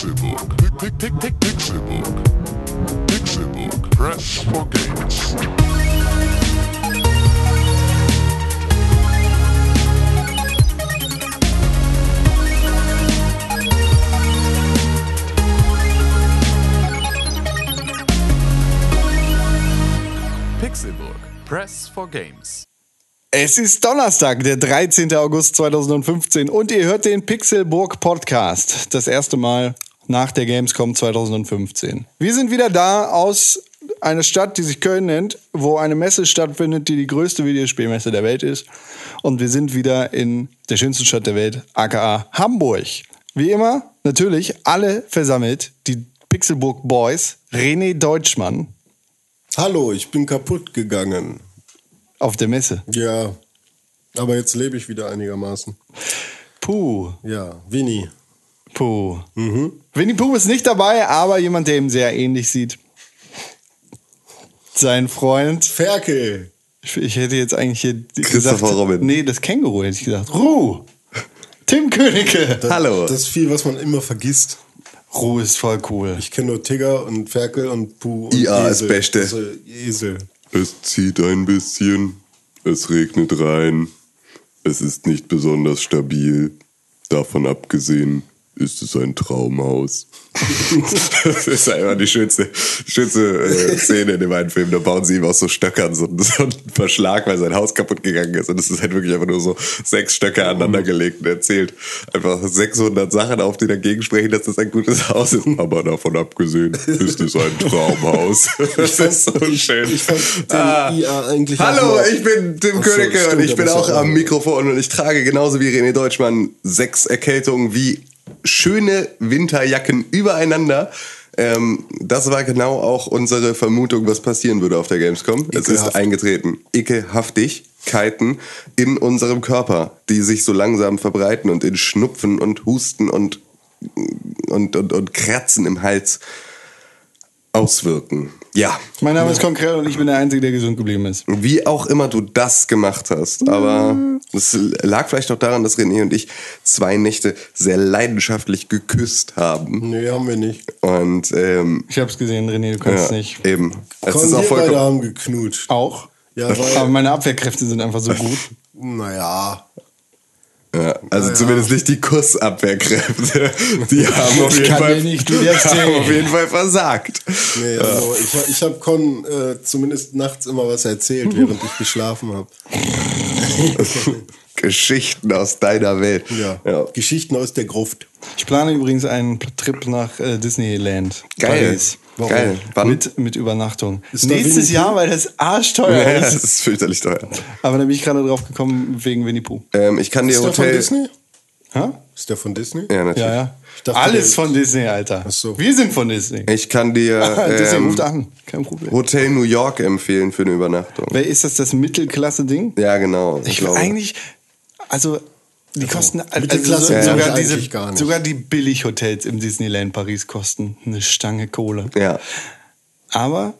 Pick, Pixelbook. Pixelbook. Press for games. Pixelburg. Press for Games. Es ist Donnerstag, der 13. August 2015 und ihr hört den Pixelburg Podcast. Das erste Mal nach der Gamescom 2015. Wir sind wieder da aus einer Stadt, die sich Köln nennt, wo eine Messe stattfindet, die die größte Videospielmesse der Welt ist. Und wir sind wieder in der schönsten Stadt der Welt, aka Hamburg. Wie immer, natürlich alle versammelt, die Pixelburg Boys, René Deutschmann Hallo, ich bin kaputt gegangen. auf der Messe. Ja, aber jetzt lebe ich wieder einigermaßen. Puh. Ja, Winnie. Puh. Winnie Pooh ist nicht dabei, aber jemand, der ihm sehr ähnlich sieht. Sein Freund. Ferkel. Ich, ich hätte jetzt eigentlich hier Christopher gesagt. Robin. Nee, das Känguru hätte ich gesagt. Ruh. Tim Königke. Das, Hallo. Das ist viel, was man immer vergisst. Ruh ist voll cool. Ich kenne nur Tigger und Ferkel und Puh und IA ist Esel. Beste. Also Esel. Es zieht ein bisschen, es regnet rein, es ist nicht besonders stabil. Davon abgesehen ist es ein Traumhaus. das ist einfach die schönste, schönste äh, Szene in dem einen Film. Da bauen sie ihm aus so Stöckern so, so einen Verschlag, weil sein Haus kaputt gegangen ist. Und es ist halt wirklich einfach nur so sechs Stöcke aneinandergelegt und er zählt einfach 600 Sachen auf, die dagegen sprechen, dass das ein gutes Haus ist. Aber davon abgesehen ist es ein Traumhaus. Das ist so schön. Ich fand Ah. IA eigentlich Hallo, ich bin Tim so, Königke und ich bin auch am Mikrofon und ich trage genauso wie René Deutschmann sechs Erkältungen wie schöne Winterjacken übereinander. Ähm, das war genau auch unsere Vermutung, was passieren würde auf der Gamescom. Es ist Ekelhaft. eingetreten. Ekelhaftigkeiten in unserem Körper, die sich so langsam verbreiten und in Schnupfen und Husten und, und, und, und Kratzen im Hals auswirken. Ja, Mein Name ist Konkret und ich bin der Einzige, der gesund geblieben ist. wie auch immer du das gemacht hast. Aber es lag vielleicht auch daran, dass René und ich zwei Nächte sehr leidenschaftlich geküsst haben. Nee, haben wir nicht. Und ähm, Ich hab's gesehen, René, du kannst ja, nicht. eben. Es Komm, ist auch wir beide vollkommen. haben geknutscht. Auch? Ja, Aber weil, meine Abwehrkräfte sind einfach so gut. naja. Ja, also Ja, ja. zumindest nicht die Kussabwehrkräfte. Die haben auf Ich jeden Fall, nicht haben auf jeden Fall versagt. Nee, also ich, ich habe Con äh, zumindest nachts immer was erzählt, während ich geschlafen habe. Geschichten aus deiner Welt. Ja. Geschichten aus der Gruft. Ich plane übrigens einen Trip nach äh, Disneyland. Geil. Paris. Geil. Wann? Mit, mit Übernachtung. Ist Nächstes Jahr, Pooh? weil das arschteuer Ja, ist. das ist fürchterlich teuer. Aber da bin ich gerade drauf gekommen wegen Winnie Pooh. Ähm, ich kann dir Ist der von Hotel. Disney? Hä? Ist der von Disney? Ja, natürlich. Ja, ja. Ich dachte, Alles von Disney, Alter. Ach so. Wir sind von Disney. Ich kann dir Disney ähm, ruft an. Kein Problem. Hotel New York empfehlen für eine Übernachtung. Wer ist das, das Mittelklasse-Ding? Ja, genau. Ich will eigentlich, also die kosten, also Mittelklasse so, mag sogar, ich diese, gar nicht. sogar die Billighotels im Disneyland Paris kosten eine Stange Kohle. Ja. Aber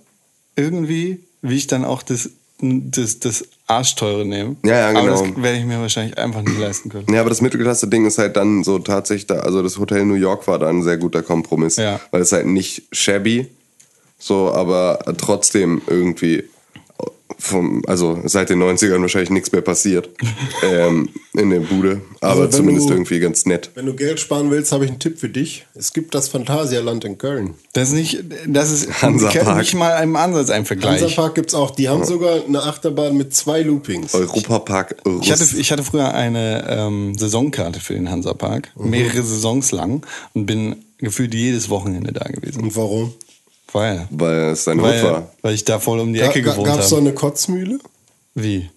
irgendwie will ich dann auch das, das, das Arschteure nehmen. Ja, ja, Aber genau. das werde ich mir wahrscheinlich einfach nicht leisten können. Ja, aber das Mittelklasse-Ding ist halt dann so tatsächlich da, also das Hotel New York war da ein sehr guter Kompromiss. Ja. Weil es halt nicht shabby, so, aber trotzdem irgendwie vom, also seit den 90ern wahrscheinlich nichts mehr passiert ähm, in der Bude, aber Also zumindest du- irgendwie ganz nett. Wenn du Geld sparen willst, habe ich einen Tipp für dich. Es gibt das Phantasialand in Köln. Das ist nicht, das ist Hansapark. nicht mal im Ansatz ein Vergleich. Hansapark gibt's auch. Die haben sogar eine Achterbahn mit zwei Loopings. Europapark Russ. Ich hatte, ich hatte früher eine ähm, Saisonkarte für den Hansapark, Mhm. mehrere Saisons lang und bin gefühlt jedes Wochenende da gewesen. Und warum? Weil, weil es dein Hut weil, war. weil ich da voll um die Ecke gewohnt Gab es so habe. eine Kotzmühle? Wie?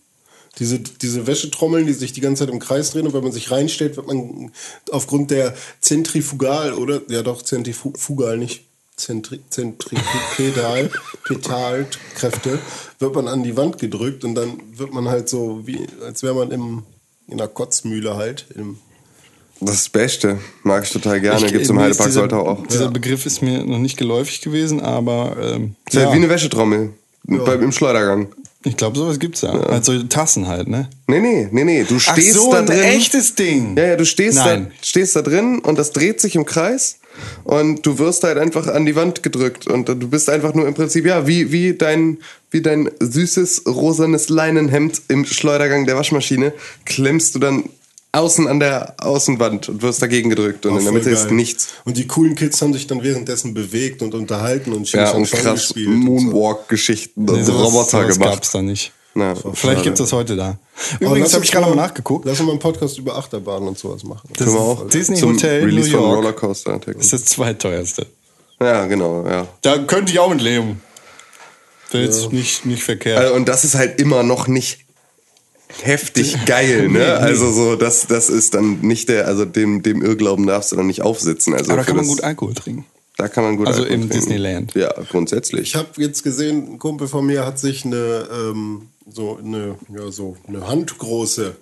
Diese, diese Wäschetrommeln, die sich die ganze Zeit im Kreis drehen und wenn man sich reinstellt, wird man aufgrund der Zentrifugal oder ja doch Zentrifugal nicht Zentri, Zentripedal Petalkräfte wird man an die Wand gedrückt und dann wird man halt so wie als wäre man im in einer Kotzmühle halt im Das ist das Beste. Mag ich total gerne. Ich- Gibt's im Heidepark dieser, Soltau auch. Dieser Begriff ist mir noch nicht geläufig gewesen, aber ähm, Ist halt ja, wie eine Wäschetrommel. Beim, Im Schleudergang. ich glaube, sowas gibt's ja. Also Tassen halt, ne? Nee, nee, nee, nee. Du Ach stehst so, da ein drin. echtes Ding. Ja, ja, du stehst da, stehst da drin und das dreht sich im Kreis und du wirst halt einfach an die Wand gedrückt und du bist einfach nur im Prinzip, ja, wie, wie dein, wie dein süßes rosanes Leinenhemd im Schleudergang der Waschmaschine klemmst du dann außen an der Außenwand und wirst dagegen gedrückt und Auch in der Mitte ist geil. nichts. Und die coolen Kids haben sich dann währenddessen bewegt und unterhalten und Ja, Xing und krass gespielt. und so. Moonwalk-Geschichten und Nee, Roboter sowas gemacht. gab's da nicht. Na, Vielleicht gibt es das heute da. Übrigens habe ich gerade mal nachgeguckt. Lass uns mal einen Podcast über Achterbahnen und sowas machen. Das ist auch Disney zum Hotel Release New von York. Rollercoaster Attack. Das ist das zweiteuerste. Ja, genau, ja. Da könnte ich auch mit leben. Das ist nicht, nicht verkehrt. Also, und das ist halt immer noch nicht heftig geil, ne? Also so, das, das ist dann nicht der, also dem, dem Irrglauben darfst du dann nicht aufsitzen. Also Aber da kann man das- gut Alkohol trinken. Da kann man gut Also Alkohol im trinken. Disneyland. Ja, grundsätzlich. Ich habe jetzt gesehen, ein Kumpel von mir hat sich eine ähm, so eine ja so eine handgroße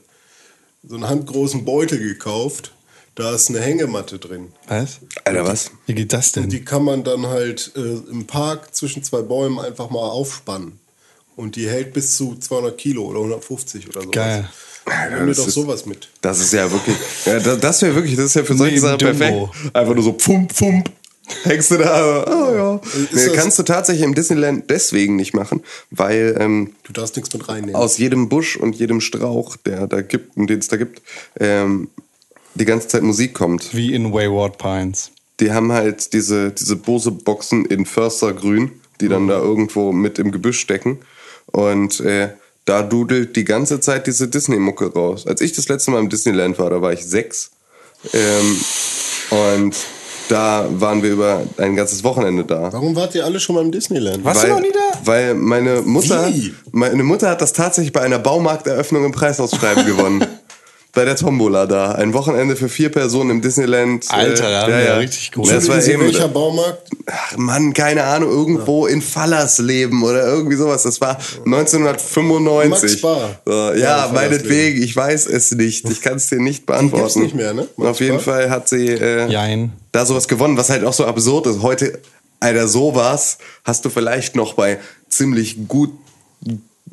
so einen handgroßen Beutel gekauft. Da ist eine Hängematte drin. Was? Alter, was? Wie geht das denn? Die kann man dann halt äh, im Park zwischen zwei Bäumen einfach mal aufspannen. Und die hält bis zu 200 Kilo oder 150 oder so. Geil. Nimm mir doch ist- sowas mit. Das ist ja wirklich, ja, das, das wäre wirklich, das ist ja für solche Sachen perfekt. Einfach nur so pfump, pfump. Hängst du da, oh ja. Nee, das- kannst du tatsächlich im Disneyland deswegen nicht machen, weil ähm, Du darfst nichts mit reinnehmen. aus jedem Busch und jedem Strauch, der da gibt, den es da gibt, ähm, die ganze Zeit Musik kommt. Wie in Wayward Pines. Die haben halt diese, diese Bose-Boxen in Förstergrün, die dann da irgendwo mit im Gebüsch stecken. Und äh, da dudelt die ganze Zeit diese Disney-Mucke raus. Als ich das letzte Mal im Disneyland war, da war ich sechs. Ähm, und da waren wir über ein ganzes Wochenende da. Warum wart ihr alle schon mal im Disneyland? Warst du weil, noch nie da? Weil meine Mutter, Wie? meine Mutter hat das tatsächlich bei einer Baumarkteröffnung im Preisausschreiben gewonnen. Bei der Tombola da. Ein Wochenende für vier Personen im Disneyland. äh, Alter, haben wir ja richtig gut. Das war eben, welcher Baumarkt? ach Mann, keine Ahnung, irgendwo in Fallersleben oder irgendwie sowas. Das war 1995. Max Bar. So, Ja, ja, in meinetwegen, ich weiß es nicht. Ich kann es dir nicht beantworten. gibt's nicht mehr, ne? Max Auf jeden Bar? Fall hat sie äh, da sowas gewonnen, was halt auch so absurd ist. Heute, Alter, sowas hast du vielleicht noch bei ziemlich gut,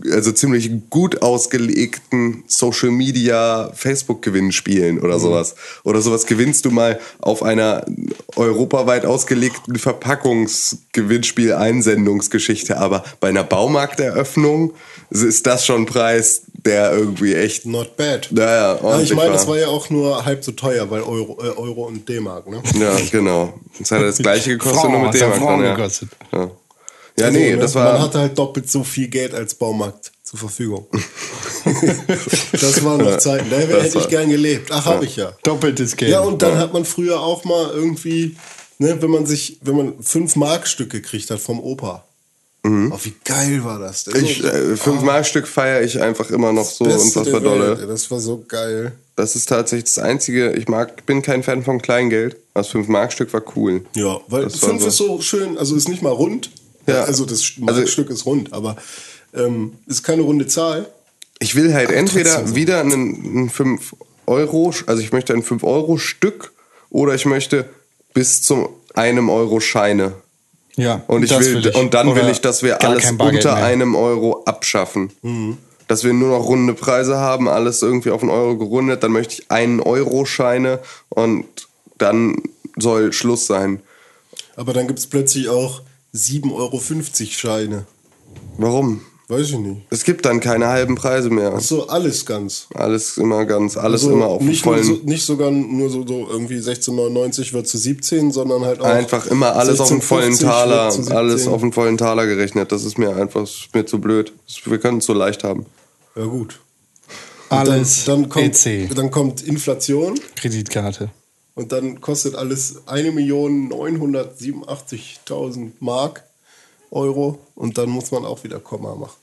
also ziemlich gut ausgelegten Social Media Facebook Gewinnspielen oder sowas. Oder sowas gewinnst du mal auf einer europaweit ausgelegten Verpackungsgewinnspiel Einsendungsgeschichte, aber bei einer Baumarkteröffnung ist das schon ein Preis, der irgendwie echt Not bad. Ja, ja, ich meine, das war ja auch nur halb so teuer, weil Euro, äh, Euro und D-Mark, ne? Ja, genau. Das hat das gleiche gekostet, nur mit D-Mark. Ja, gekostet. ja. Ja Also, nee, ne, das Man war. hatte halt doppelt so viel Geld als Baumarkt zur Verfügung. das waren noch Zeiten. Da das hätte war- ich gern gelebt. Ach, habe ich ja. Doppeltes Geld. Ja, und dann hat man früher auch mal irgendwie, ne, wenn man sich, wenn man fünf Markstück gekriegt hat vom Opa. Oh, wie geil war das denn? Mhm. ich, äh, fünf Markstück feiere ich einfach immer noch so unfassbar der Welt, dolle. Das war so geil. Das ist tatsächlich das Einzige. Ich mag, bin kein Fan von Kleingeld. Das fünf Markstück war cool. Ja, weil Das war fünf so- ist so schön, also ist nicht mal rund. Ja. Also das Also- Markstück ist rund, aber ähm, ist keine runde Zahl. Ich will halt entweder trotzdem so. wieder einen, einen 5 Euro, also ich möchte ein 5 Euro Stück oder ich möchte bis zum einem Euro Scheine. Ja, Und ich das will, ich. und dann will Oder ich, dass wir alles unter mehr. einem Euro abschaffen. Mhm. Dass wir nur noch runde Preise haben, alles irgendwie auf einen Euro gerundet, dann möchte ich einen Euro Scheine und dann soll Schluss sein. Aber dann gibt es plötzlich auch 7,50 Euro Scheine. Warum? Weiß ich nicht. Es gibt dann keine halben Preise mehr. Ach so, alles ganz. Alles immer ganz, alles Also immer auf dem nicht, nur vollen. so, nicht sogar nur so, so irgendwie 16,99 wird zu 17, sondern halt auch. Einfach immer alles auf dem vollen 16,50 Taler, wird zu 17. alles auf den vollen Taler gerechnet. Das ist mir einfach ist mir zu blöd. Wir können es so leicht haben. Ja, gut. Und Alles dann, dann, kommt, EC. dann kommt Inflation Kreditkarte. Und dann kostet alles 1.987.000 Mark, Euro und dann muss man auch wieder Komma machen.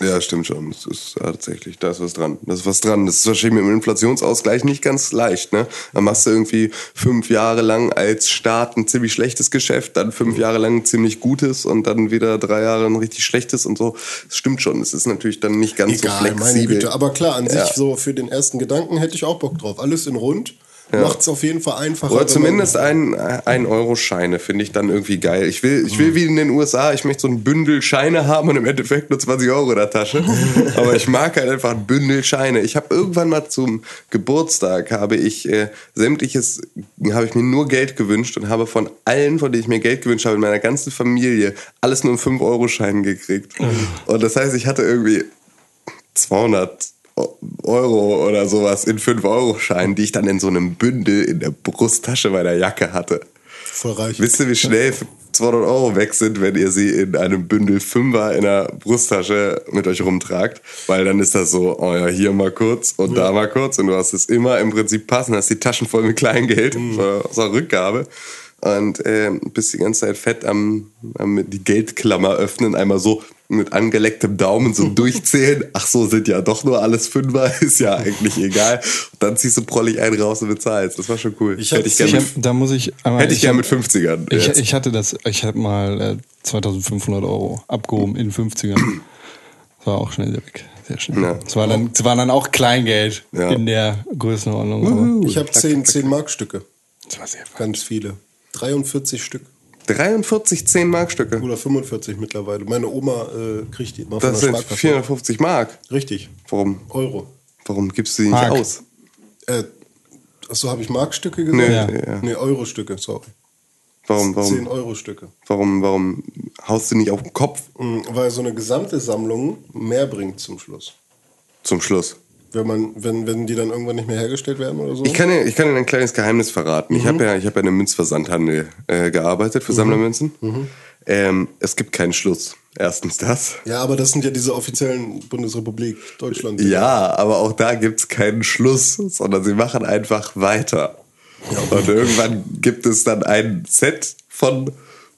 Ja, stimmt schon. Das ist tatsächlich, da ist was dran. Das ist was dran. Das ist wahrscheinlich mit dem Inflationsausgleich nicht ganz leicht, ne? Dann machst du irgendwie fünf Jahre lang als Staat ein ziemlich schlechtes Geschäft, dann fünf Jahre lang ein ziemlich gutes und dann wieder drei Jahre ein richtig schlechtes und so. Das stimmt schon. Es ist natürlich dann nicht ganz so Egal, meine flexibel. Güte. Aber klar, an Ja. sich so für den ersten Gedanken hätte ich auch Bock drauf. Alles in rund, macht es auf jeden Fall einfacher. Oder zumindest ein, ein Euro Scheine finde ich dann irgendwie geil. Ich will, ich will wie in den USA, ich möchte so ein Bündel Scheine haben und im Endeffekt nur 20 Euro in der Tasche. Aber ich mag halt einfach ein Bündel Scheine. Ich habe irgendwann mal zum Geburtstag habe ich äh, sämtliches, habe ich mir nur Geld gewünscht und habe von allen, von denen ich mir Geld gewünscht habe, in meiner ganzen Familie, alles nur in 5 Euro Scheinen gekriegt. Und das heißt, ich hatte irgendwie 200 Euro oder sowas in 5-Euro-Scheinen, die ich dann in so einem Bündel in der Brusttasche meiner Jacke hatte. Voll reich. Wisst ihr, wie schnell 200 Euro weg sind, wenn ihr sie in einem Bündel Fünfer in der Brusttasche mit euch rumtragt? Weil dann ist das so, oh ja, hier mal kurz und da mal kurz und du hast es immer im Prinzip passen, hast die Taschen voll mit Kleingeld aus der Rückgabe und äh, bist die ganze Zeit fett am, am die Geldklammer öffnen, einmal so mit angelecktem Daumen so durchzählen. Ach so, sind ja doch nur alles Fünfer, ist ja eigentlich egal. Und dann ziehst du prollig einen raus und bezahlst. Das war schon cool. Ich Hätte ich gerne Ich mit, da muss ich einmal. hätte ich ich gern hab- mit 50ern. Ich, jetzt. ich hatte das, ich habe mal äh, 2500 Euro abgehoben in 50ern. Das war auch schnell sehr weg. Sehr schnell. Ja. Es war dann, es war dann auch Kleingeld Ja. in der Größenordnung. aber Ich habe 10, 10 Markstücke. Das war sehr Ganz viele. 43 Stück. 43 10-Mark-Stücke. Oder 45 mittlerweile. Meine Oma äh, kriegt die immer Das von der sind Sparkasse. 450 Mark. Richtig. Warum, Euro. warum gibst du die nicht Mark. aus? Äh, achso, habe ich Markstücke gesagt? Nee, Ja. ja. Nee, Euro-Stücke, sorry. Warum, 10 warum, Euro-Stücke. warum, warum haust du nicht auf den Kopf Mhm, Weil so eine gesamte Sammlung mehr bringt zum Schluss. zum Schluss? Wenn, man, wenn, wenn die dann irgendwann nicht mehr hergestellt werden oder so. Ich kann dir, ich kann dir ein kleines Geheimnis verraten. Ich habe ja, ich habe ja in einem Münzversandhandel äh, gearbeitet für Sammlermünzen. Ähm, es gibt keinen Schluss. Erstens das. ja, aber das sind ja diese offiziellen Bundesrepublik Deutschland. Ja, aber auch da gibt's keinen Schluss, sondern sie machen einfach weiter. Und irgendwann gibt es dann ein Set von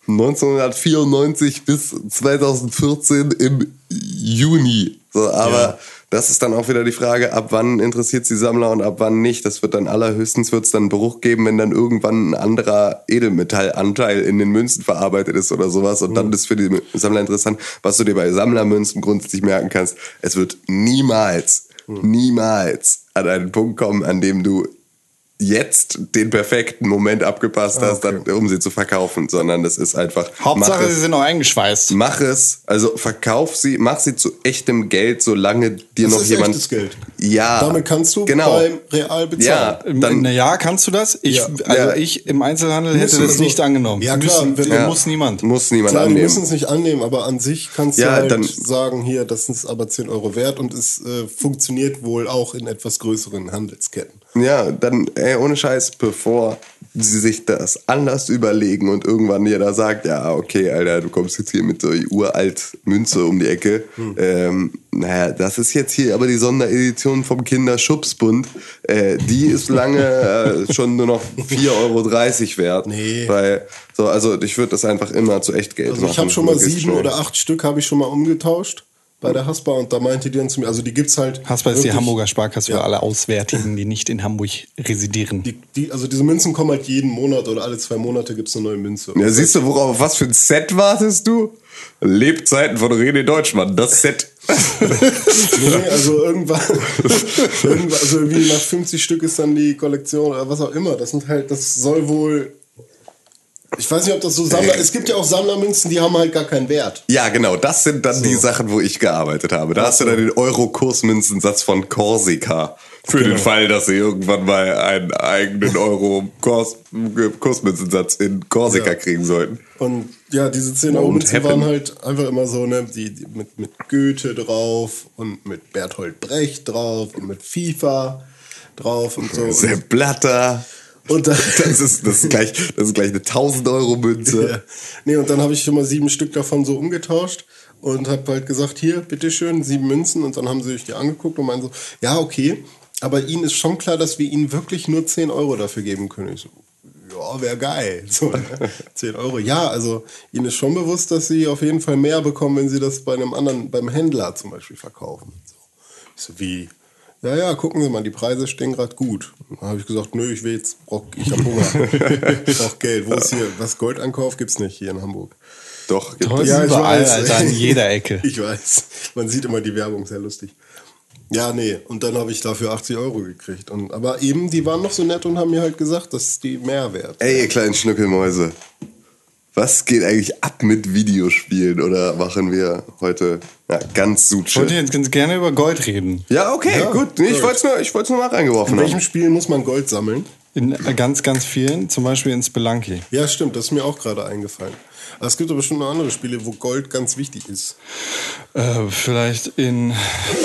1994 bis 2014 im Juni. So, aber Ja. das ist dann auch wieder die Frage, ab wann interessiert die Sammler und ab wann nicht. Das wird dann allerhöchstens wird's dann einen Bruch geben, wenn dann irgendwann ein anderer Edelmetallanteil in den Münzen verarbeitet ist oder sowas. Und dann ist für die Sammler interessant, was du dir bei Sammlermünzen grundsätzlich merken kannst. Es wird niemals, niemals an einen Punkt kommen, an dem du jetzt den perfekten Moment abgepasst hast, dann, um sie zu verkaufen, sondern das ist einfach. Hauptsache, mach sie es, sind noch eingeschweißt. mach es, also verkauf sie, mach sie zu echtem Geld, solange dir Das noch ist jemand. echtes Geld. Ja. Damit kannst du genau. beim Real bezahlen. Ja, dann, Na ja, kannst du das? Ich, Ja. Also Ja. ich im Einzelhandel hätte das so- nicht angenommen. Ja, klar, Müssen, wenn- ja. Muss niemand. muss niemand Klar, annehmen. müssen es nicht annehmen, aber an sich kannst Ja, du halt dann- sagen, hier, das ist aber 10 Euro wert und es äh, funktioniert wohl auch in etwas größeren Handelsketten. Ja, dann, ey, ohne Scheiß, bevor sie sich das anders überlegen und irgendwann jeder sagt, ja, okay, Alter, du kommst jetzt hier mit so uralt Münze um die Ecke. Ähm, naja, das ist jetzt hier aber die Sonderedition vom Kinderschubsbund. Äh, die ist lange äh, schon nur noch 4,30 Euro wert. Nee. Weil, so, also ich würde das einfach immer zu Echtgeld Also machen. ich habe schon mal sieben schnell. oder acht Stück habe ich schon mal umgetauscht bei der Haspa und da meinte die dann zu mir, also die gibt's halt. Haspa ist die Hamburger Sparkasse Ja. für alle Auswärtigen, die nicht in Hamburg residieren. Die, die, also diese Münzen kommen halt jeden Monat oder alle zwei Monate gibt's eine neue Münze. Ja, siehst du, worauf, auf was für ein Set wartest du? Lebzeiten von René Deutschmann, das Set. Nee, also irgendwann, irgendwann, also irgendwie nach 50 Stück ist dann die Kollektion oder was auch immer. Das sind halt, das soll wohl. Ich weiß nicht, ob das so Sammler. Es gibt ja auch Sammlermünzen, die haben halt gar keinen Wert. Ja, genau, das sind dann die Sachen, wo ich gearbeitet habe. Da hast du dann den Euro-Kursmünzensatz von Korsika. Für den Fall, dass sie irgendwann mal einen eigenen Euro-Kursmünzensatz in Korsika Ja. kriegen sollten. Und ja, diese 10 Euro Münzen waren halt einfach immer so, ne, die, die mit, mit Goethe drauf und mit Berthold Brecht drauf und mit FIFA drauf und so. Sepp Blatter. Und dann, Das ist, das ist, gleich, das ist gleich eine 1000-Euro-Münze. Ja. Nee, und dann habe ich schon mal sieben Stück davon so umgetauscht und habe halt gesagt, hier, bitteschön, sieben Münzen. Und dann haben sie sich die angeguckt und meinen so, ja, okay, aber ihnen ist schon klar, dass wir ihnen wirklich nur 10 Euro dafür geben können. Ich so, ja, wäre geil. So, ne? 10 Euro. Ja, also ihnen ist schon bewusst, dass sie auf jeden Fall mehr bekommen, wenn sie das bei einem anderen, beim Händler zum Beispiel verkaufen. So. Ich so, wie? Ja, ja, gucken Sie mal, die Preise stehen gerade gut. Dann habe ich gesagt, nö, ich will jetzt, brauch, ich habe Hunger. ich brauche Geld. Wo ist hier? Was Goldankauf gibt's nicht hier in Hamburg. Doch, gibt es. Ja, überall, Alter, an jeder Ecke. Ich weiß. Man sieht immer die Werbung, sehr lustig. Ja, nee. Und dann habe ich dafür 80 Euro gekriegt. Und, aber eben, die waren noch so nett und haben mir halt gesagt, dass die mehr wert. Ey, ihr kleinen Schnuckelmäuse. Was geht eigentlich ab mit Videospielen? Oder machen wir heute ja, ganz Ich wollte Suche? jetzt ganz gerne über Gold reden. Ja, okay, Ja, gut. Nee, ich wollte es nur, ich nur mal reingeworfen In welchem haben. Spiel muss man Gold sammeln? In ganz, ganz vielen, zum Beispiel in Spelunky. Ja, stimmt, das ist mir auch gerade eingefallen. Aber es gibt aber bestimmt noch andere Spiele, wo Gold ganz wichtig ist. Äh, vielleicht in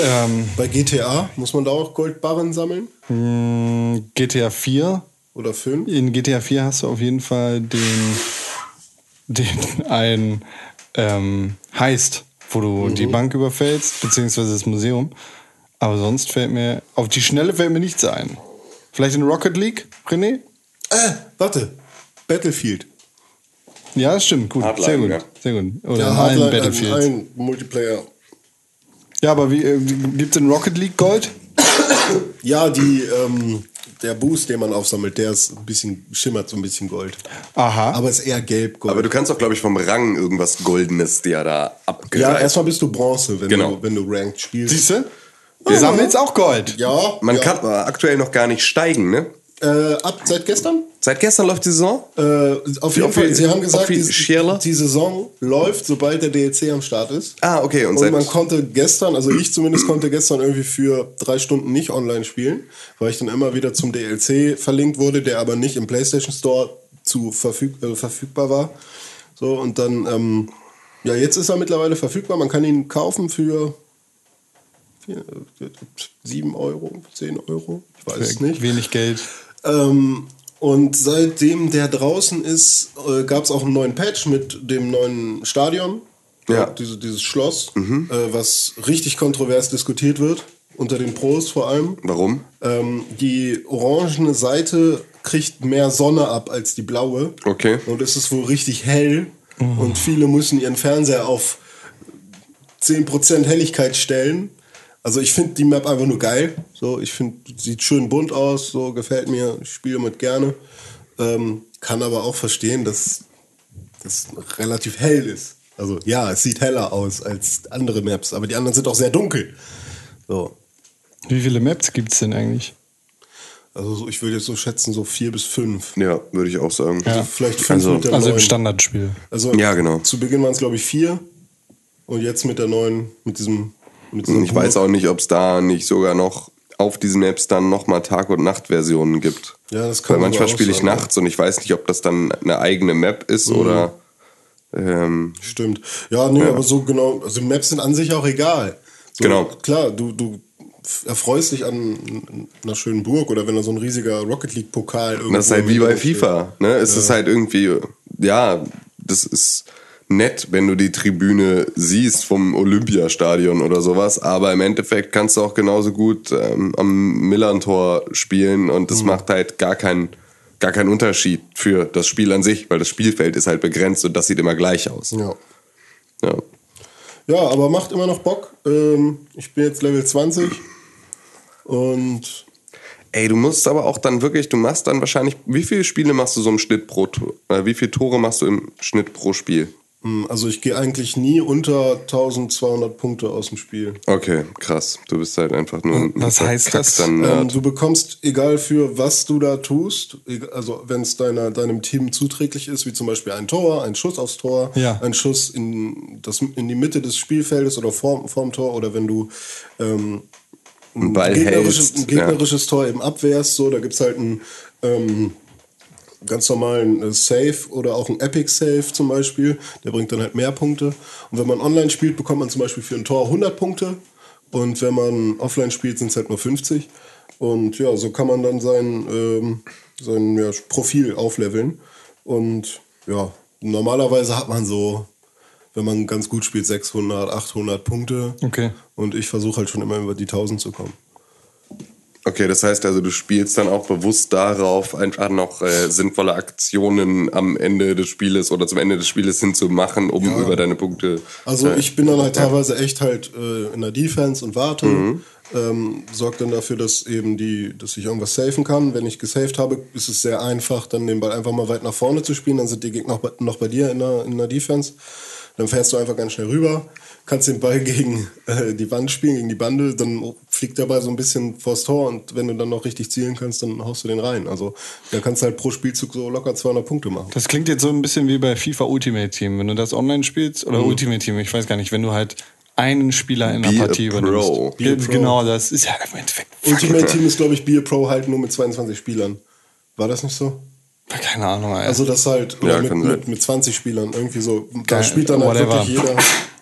ähm, Bei GTA muss man da auch Goldbarren sammeln? GTA 4. Oder 5? In GTA 4 hast du auf jeden Fall den, den ein ähm, Heist, wo du die Bank überfällst, beziehungsweise das Museum. Aber sonst fällt mir, auf die Schnelle fällt mir nichts ein. Vielleicht in Rocket League, René? Äh, warte. Battlefield. Ja, das stimmt, gut, Hardline, sehr gut, ja. sehr gut. Oder Ja, in allen Battlefields. Ein Multiplayer. Ja, aber wie, äh, gibt es in Rocket League Gold? Ja, die, ähm, der Boost, den man aufsammelt, der ist ein bisschen, schimmert so ein bisschen Gold. Aha. Aber ist eher gelb-gold. Aber du kannst auch, glaube ich, vom Rang irgendwas Goldenes dir da Ja, abgreifen. erstmal bist du Bronze, wenn, Genau. du, wenn du Ranked spielst. Siehst du? Du sammelst auch Gold. Ja, Man ja. kann aber aktuell noch gar nicht steigen, ne? Äh, ab seit gestern? Seit gestern läuft die Saison. Äh, auf jeden Fall, sie haben gesagt, die, die Saison läuft, sobald der DLC am Start ist. Ah, okay. Und, Und man konnte gestern, also ich zumindest konnte gestern irgendwie für drei Stunden nicht online spielen, weil ich dann immer wieder zum DLC verlinkt wurde, der aber nicht im PlayStation Store zu verfüg äh, verfügbar war. So, und dann, ähm, ja, jetzt ist er mittlerweile verfügbar. Man kann ihn kaufen für vier, äh, 7 Euro, 10 Euro, ich weiß es nicht. Wenig Geld. Ähm, und seitdem der draußen ist, äh, gab es auch einen neuen Patch mit dem neuen Stadion. Ja. Diese, dieses Schloss, äh, was richtig kontrovers diskutiert wird, unter den Pros vor allem. warum? Ähm, die orangene Seite kriegt mehr Sonne ab als die blaue. Okay. Und es ist wohl richtig hell. Und viele müssen ihren Fernseher auf 10% Helligkeit stellen. Also ich finde die Map einfach nur geil. So, ich finde, sieht schön bunt aus, so gefällt mir, ich spiele mit gerne. Ähm, kann aber auch verstehen, dass das relativ hell ist. Also ja, es sieht heller aus als andere Maps, aber die anderen sind auch sehr dunkel. So. Wie viele Maps gibt es denn eigentlich? Also so, ich würde jetzt so schätzen, so vier bis fünf. Ja, würde ich auch sagen. Ja. Vielleicht fünf Also- mit der Also im neuen. Standardspiel. Also Ja, genau. Zu Beginn waren es, glaube ich, vier. Und jetzt mit der neuen, mit diesem. Diesem Ich weiß auch nicht, ob es da nicht sogar noch auf diesen Maps dann nochmal Tag- und Nacht-Versionen gibt. Ja, das kann Weil manchmal spiele ich ja. nachts und ich weiß nicht, ob das dann eine eigene Map ist oder. Ähm, Stimmt. Ja, nee, aber so genau. Also Maps sind an sich auch egal. So, Genau. Klar, du, du erfreust dich an einer schönen Burg oder wenn da so ein riesiger Rocket League-Pokal irgendwo. das ist halt wie bei. FIFA. Ne? Es ist halt irgendwie, ja, das ist nett, wenn du die Tribüne siehst vom Olympiastadion oder sowas, aber im Endeffekt kannst du auch genauso gut ähm, am Millantor spielen und Mhm. das macht halt gar keinen gar keinen Unterschied für das Spiel an sich, weil das Spielfeld ist halt begrenzt und das sieht immer gleich aus. Ja. Ja. ja, aber macht immer noch Bock. Ähm, ich bin jetzt Level 20. Und Ey, du musst aber auch dann wirklich, du machst dann wahrscheinlich, wie viele Spiele machst du so im Schnitt pro, äh, wie viele Tore machst du im Schnitt pro Spiel? Mh, also ich gehe eigentlich nie unter 1200 Punkte aus dem Spiel. Okay, krass. Du bist halt einfach nur ein Was heißt das? Ähm, du bekommst, egal für was du da tust, also wenn es deiner, deinem Team zuträglich ist, wie zum Beispiel ein Tor, ein Schuss aufs Tor, Ja. ein Schuss in, das, in die Mitte des Spielfeldes oder vorm, vorm Tor oder wenn du ähm, Ball gegnerisches, hältst. ein gegnerisches Tor eben abwehrst, so, da gibt es halt einen ähm, ganz normalen äh, Save oder auch einen Epic Save zum Beispiel, der bringt dann halt mehr Punkte. Und wenn man online spielt, bekommt man zum Beispiel für ein Tor 100 Punkte und wenn man offline spielt, sind es halt nur 50. Und ja, so kann man dann sein, ähm, sein ja, Profil aufleveln. Und ja, normalerweise hat man so, wenn man ganz gut spielt, 600, 800 Punkte. Okay. Und ich versuche halt schon immer über die 1000 zu kommen. Okay, das heißt also, du spielst dann auch bewusst darauf, einfach noch äh, sinnvolle Aktionen am Ende des Spieles oder zum Ende des Spieles hinzumachen, um über deine Punkte. Also äh, ich bin dann halt teilweise echt halt äh, in der Defense und warte. Ähm, sorgt dann dafür, dass eben die, dass ich irgendwas safen kann. Wenn ich gesaved habe, ist es sehr einfach, dann den Ball einfach mal weit nach vorne zu spielen. Dann sind die Gegner noch bei, noch bei dir in der, in der Defense. Dann fährst du einfach ganz schnell rüber, kannst den Ball gegen äh, die Wand spielen, gegen die Bande. Dann fliegt Ball so ein bisschen vors Tor und wenn du dann noch richtig zielen kannst, dann haust du den rein. Also da kannst du halt pro Spielzug so locker 200 Punkte machen. Das klingt jetzt so ein bisschen wie bei FIFA Ultimate Team. Wenn du das online spielst, Mhm. oder Ultimate Team, ich weiß gar nicht, wenn du halt einen Spieler in einer a Partie Pro. übernimmst. Be Pro. Genau, das ist ja im Endeffekt. Ultimate Team ist, glaube ich, Beer Pro halt nur mit 22 Spielern. War das nicht so? Keine Ahnung, Alter. Also das halt Ja, mit, mit, mit 20 Spielern irgendwie so. Da Geil, spielt dann halt whatever. wirklich jeder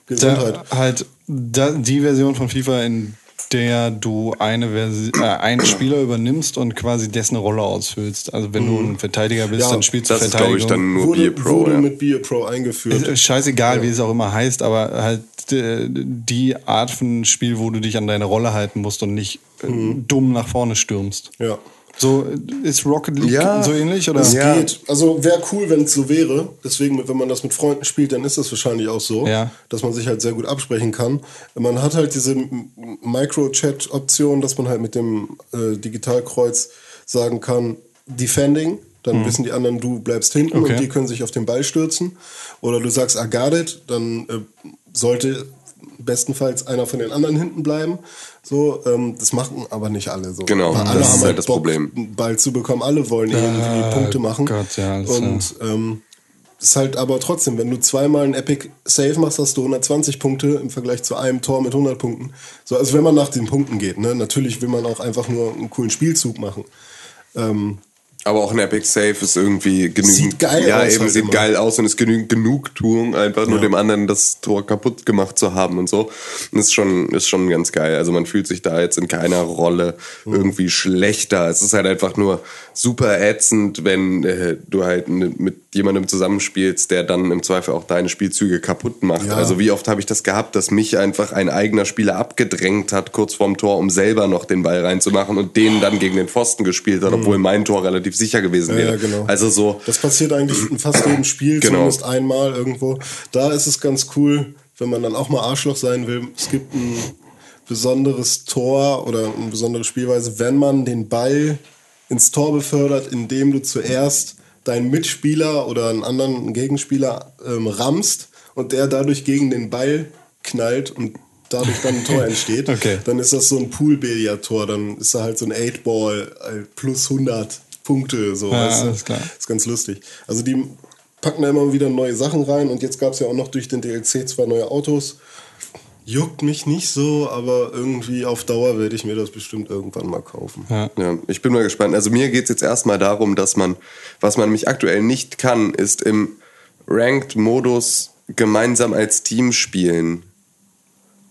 Gesundheit. Da, halt da, die Version von FIFA, in der du eine Versi äh, einen Spieler übernimmst und quasi dessen Rolle ausfüllst. Also wenn du ein Verteidiger bist, Ja, dann spielst du Das ist, glaube ich, Verteidigung. dann nur wurde Beer Pro. wurde Ja. mit Beer Pro eingeführt. Ist scheißegal, wie es auch immer heißt, aber halt äh, die Art von Spiel, wo du dich an deine Rolle halten musst und nicht äh, dumm nach vorne stürmst. ja. So ist Rocket League Ja. so ähnlich oder? Es Ja. geht. Also wäre cool, wenn es so wäre. Deswegen, wenn man das mit Freunden spielt, dann ist das wahrscheinlich auch so, Ja. dass man sich halt sehr gut absprechen kann. Man hat halt diese Micro-Chat-Option, dass man halt mit dem äh, Digitalkreuz sagen kann, Defending. Dann wissen die anderen, du bleibst hinten Mhm. Okay. und die können sich auf den Ball stürzen. Oder du sagst, I got it, dann äh, sollte bestenfalls einer von den anderen hinten bleiben. So, ähm, das machen aber nicht alle so. Genau, Weil alle das ist haben halt das Bock, Problem. einen Ball zu bekommen. Alle wollen irgendwie Punkte machen. Gott, ja, und ähm, ist halt aber trotzdem, wenn du zweimal ein Epic Save machst, hast du 120 Punkte im Vergleich zu einem Tor mit 100 Punkten. So, also wenn man nach den Punkten geht, ne, natürlich will man auch einfach nur einen coolen Spielzug machen. Ähm, Aber auch ein Epic Save ist irgendwie genügend. Sieht geil ja, aus eben halt sieht immer. geil aus und ist genügend Genugtuung, einfach nur dem anderen das Tor kaputt gemacht zu haben und so. Und ist schon, ist schon ganz geil. Also man fühlt sich da jetzt in keiner Rolle irgendwie schlechter. Es ist halt einfach nur super ätzend, wenn äh, du halt ne- mit jemandem zusammenspielst, der dann im Zweifel auch deine Spielzüge kaputt macht. Ja. Also wie oft habe ich das gehabt, dass mich einfach ein eigener Spieler abgedrängt hat, kurz vorm Tor, um selber noch den Ball reinzumachen und den dann gegen den Pfosten gespielt hat, obwohl mein Tor relativ sicher gewesen wäre. ja, genau. Also so, Das passiert eigentlich in fast jedem Spiel, Genau. zumindest einmal irgendwo. Da ist es ganz cool, wenn man dann auch mal Arschloch sein will. Es gibt ein besonderes Tor oder eine besondere Spielweise, wenn man den Ball ins Tor befördert, indem du zuerst deinen Mitspieler oder einen anderen Gegenspieler ähm, rammst und der dadurch gegen den Ball knallt und dadurch dann ein Tor entsteht, Okay. dann ist das so ein Pool-Billard-Tor. Dann ist da halt so ein 8-Ball äh, plus 100 Punkte. So, Ja, weißt du? alles klar. ist ganz lustig. Also die packen da immer wieder neue Sachen rein und jetzt gab es ja auch noch durch den DLC zwei neue Autos. Juckt mich nicht so, aber irgendwie auf Dauer werde ich mir das bestimmt irgendwann mal kaufen. Ja. ja, ich bin mal gespannt. Also mir geht es jetzt erstmal darum, dass man, was man nämlich aktuell nicht kann, ist im Ranked-Modus gemeinsam als Team spielen.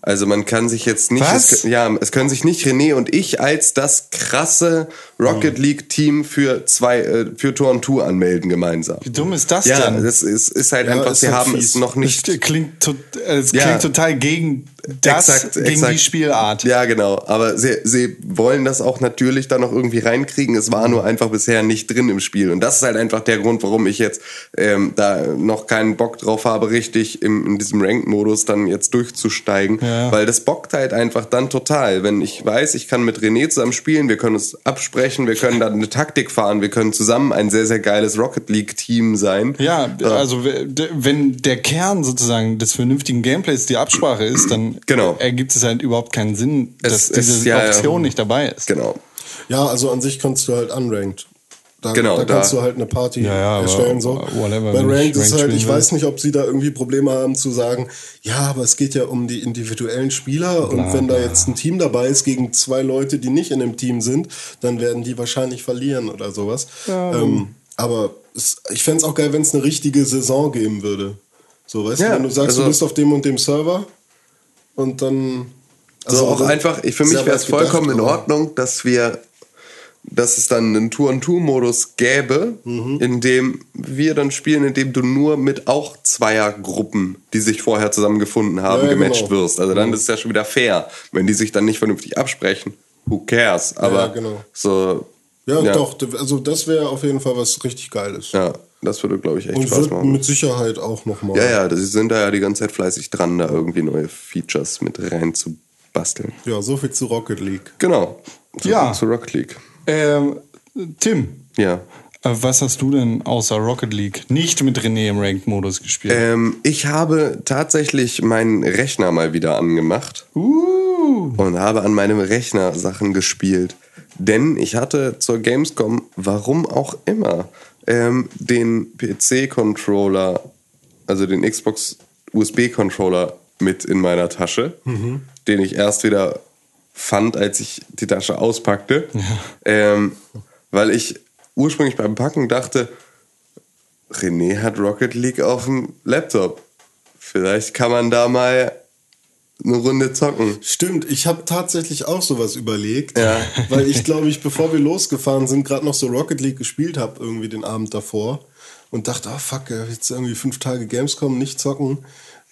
Also man kann sich jetzt nicht? Es, ja, es können sich nicht René und ich als das krasse Rocket League Team für zwei, äh, für Tor und Tour anmelden gemeinsam. Wie dumm ist das Ja, denn? das ist, ist halt Ja, einfach, wir halt haben fies. es noch nicht. Das klingt, to äh, es Ja. klingt total gegen das, Exakt, gegen exakt. die Spielart. Ja, genau. Aber sie, sie wollen das auch natürlich dann noch irgendwie reinkriegen. Es war nur einfach bisher nicht drin im Spiel. Und das ist halt einfach der Grund, warum ich jetzt ähm, da noch keinen Bock drauf habe, richtig im, in diesem Ranked-Modus dann jetzt durchzusteigen. Ja. Weil das bockt halt einfach dann total. Wenn ich weiß, ich kann mit René zusammen spielen, wir können uns absprechen, wir können dann eine Taktik fahren, wir können zusammen ein sehr, sehr geiles Rocket League-Team sein. Ja, also wenn der Kern sozusagen des vernünftigen Gameplays die Absprache ist, dann Genau. ergibt es halt überhaupt keinen Sinn, Es dass ist- diese ja, ja. Option nicht dabei ist. Genau. Ja, also an sich kannst du halt unranked. Da, Genau, da kannst da- du halt eine Party Ja, ja, erstellen. So. whatever, Bei Ranked ist halt, ich weiß nicht, ob sie da irgendwie Probleme haben zu sagen, ja, aber es geht ja um die individuellen Spieler und wenn da jetzt ein Team dabei ist gegen zwei Leute, die nicht in dem Team sind, dann werden die wahrscheinlich verlieren oder sowas. Ähm, aber es, ich fänd's auch geil, wenn es eine richtige Saison geben würde. So, weißt Ja, du, wenn du sagst, also- du bist auf dem und dem Server und dann. Also auch das- einfach, ich, für mich wäre es weit gedacht, vollkommen in Ordnung, dass wir, dass es dann einen Tour-and-Tour-Modus gäbe, Mhm. in dem wir dann spielen, in dem du nur mit auch Zweiergruppen, die sich vorher zusammengefunden haben, Ja, ja, gematcht genau. wirst. Also dann ist es ja schon wieder fair. Wenn die sich dann nicht vernünftig absprechen, who cares? Aber Ja, genau. so. Ja, doch, also das wäre auf jeden Fall was richtig Geiles. Ja, das würde, glaube ich, echt Und Spaß wird machen. mit Sicherheit auch nochmal. Ja, ja, sie sind da ja die ganze Zeit fleißig dran, da irgendwie neue Features mit rein zu basteln. Ja, so viel zu Rocket League. Genau. So Ja. Zu Rocket League. Ähm, Tim, Ja. äh, was hast du denn außer Rocket League nicht mit René im Ranked-Modus gespielt? Ähm, ich habe tatsächlich meinen Rechner mal wieder angemacht. uh, und habe an meinem Rechner Sachen gespielt. Denn ich hatte zur Gamescom, warum auch immer, ähm, den PC-Controller, also den Xbox USB-Controller mit in meiner Tasche, den ich erst wieder fand, als ich die Tasche auspackte. Ähm, weil ich ursprünglich beim Packen dachte, René hat Rocket League auf dem Laptop. Vielleicht kann man da mal eine Runde zocken. Stimmt, ich habe tatsächlich auch sowas überlegt, Ja. weil ich glaube ich, bevor wir losgefahren sind, gerade noch so Rocket League gespielt habe irgendwie den Abend davor und dachte, ah fuck, ey, jetzt irgendwie fünf Tage Gamescom nicht zocken.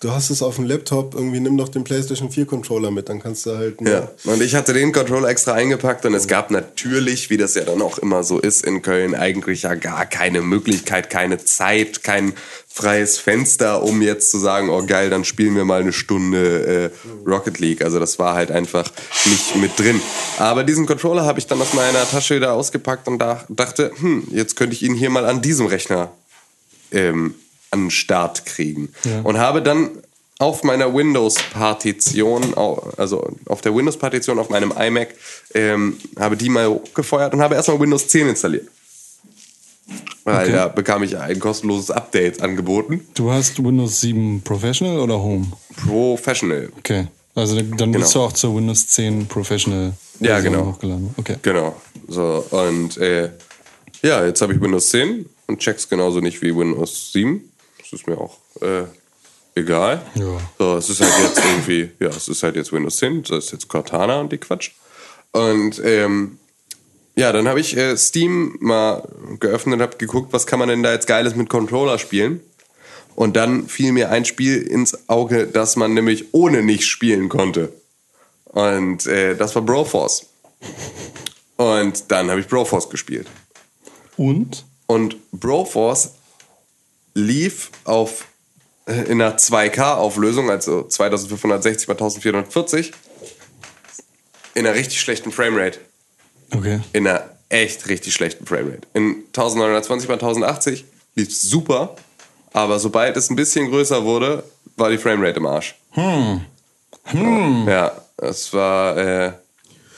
Du hast es auf dem Laptop, irgendwie nimm doch den PlayStation 4 Controller mit, dann kannst du halt. Ja, und ich hatte den Controller extra eingepackt und es gab natürlich, wie das ja dann auch immer so ist in Köln, eigentlich ja gar keine Möglichkeit, keine Zeit, kein freies Fenster, um jetzt zu sagen, oh geil, dann spielen wir mal eine Stunde äh, Rocket League. Also das war halt einfach nicht mit drin. Aber diesen Controller habe ich dann aus meiner Tasche wieder ausgepackt und da dachte, hm, jetzt könnte ich ihn hier mal an diesem Rechner ähm, den Start kriegen. Und habe dann auf meiner Windows-Partition, also auf der Windows-Partition auf meinem iMac, ähm, habe die mal hochgefeuert und habe erstmal Windows 10 installiert. Weil Okay. da bekam ich ein kostenloses Update angeboten. Du hast Windows 7 Professional oder Home? Professional. Okay. Also dann Genau. bist du auch zur Windows 10 Professional Ja, genau. hochgeladen. Okay. Genau. So, und äh, ja, jetzt habe ich Windows 10 und check's genauso nicht wie Windows 7. Das ist mir auch äh, egal. Ja. So, es ist halt jetzt irgendwie, ja, es ist halt jetzt Windows 10, das ist jetzt Cortana und die Quatsch. Und ähm, ja, dann habe ich äh, Steam mal geöffnet und habe geguckt, was kann man denn da jetzt Geiles mit Controller spielen. Und dann fiel mir ein Spiel ins Auge, das man nämlich ohne nicht spielen konnte. Und äh, das war Broforce. Und dann habe ich Broforce gespielt. Und? Und Broforce lief auf äh, in einer 2K-Auflösung, also 2560 x 1440, in einer richtig schlechten Framerate. Okay. In einer echt richtig schlechten Framerate. In 1920 x 1080 lief super, aber sobald es ein bisschen größer wurde, war die Framerate im Arsch. Ja, es war, äh,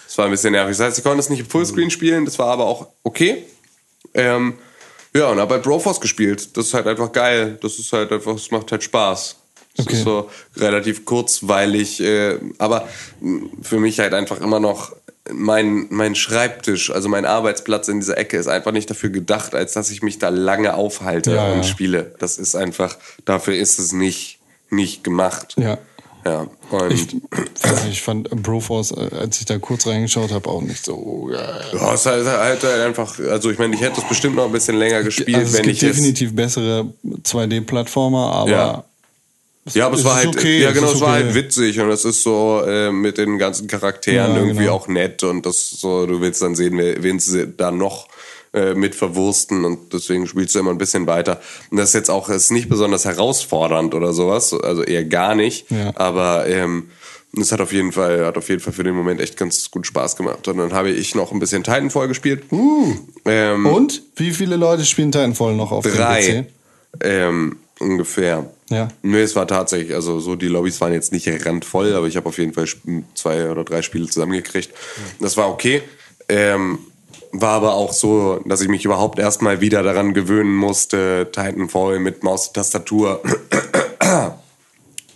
es war ein bisschen nervig. Das heißt, ich konnte es nicht im Fullscreen spielen, das war aber auch okay. Ähm, ja, und habe halt Broforce gespielt. Das ist halt einfach geil. Das ist halt einfach, es macht halt Spaß. Das Okay. ist so relativ kurzweilig, äh, aber für mich halt einfach immer noch mein, mein Schreibtisch, also mein Arbeitsplatz in dieser Ecke ist einfach nicht dafür gedacht, als dass ich mich da lange aufhalte Ja, und ja. spiele. Das ist einfach, dafür ist es nicht, nicht gemacht. Ja. Ja, und Ich, ich fand Broforce, äh, als ich da kurz reingeschaut habe, auch nicht so geil. Ja, es ist halt, halt einfach, also ich meine, ich hätte es bestimmt noch ein bisschen länger gespielt, Also es wenn gibt ich es. definitiv bessere 2D-Plattformer, aber Ja. Ja, aber es es war halt, okay, ja es genau, es war okay. halt witzig und es ist so äh, mit den ganzen Charakteren Ja, irgendwie genau. auch nett und das so, du willst dann sehen, wen sie da noch äh, mit verwursten und deswegen spielst du immer ein bisschen weiter. Und das ist jetzt auch, ist nicht besonders herausfordernd oder sowas, also eher gar nicht, Ja. aber ähm, es hat auf jeden Fall, hat auf jeden Fall für den Moment echt ganz gut Spaß gemacht. Und dann habe ich noch ein bisschen Titanfall gespielt. Ähm, Und? Wie viele Leute spielen Titanfall noch auf drei dem ähm, ungefähr. Ja. Nee, es war tatsächlich, also so die Lobbys waren jetzt nicht randvoll, aber ich habe auf jeden Fall zwei oder drei Spiele zusammengekriegt. Das war okay. Ähm, war aber auch so, dass ich mich überhaupt erstmal wieder daran gewöhnen musste, Titanfall mit Maus und Tastatur.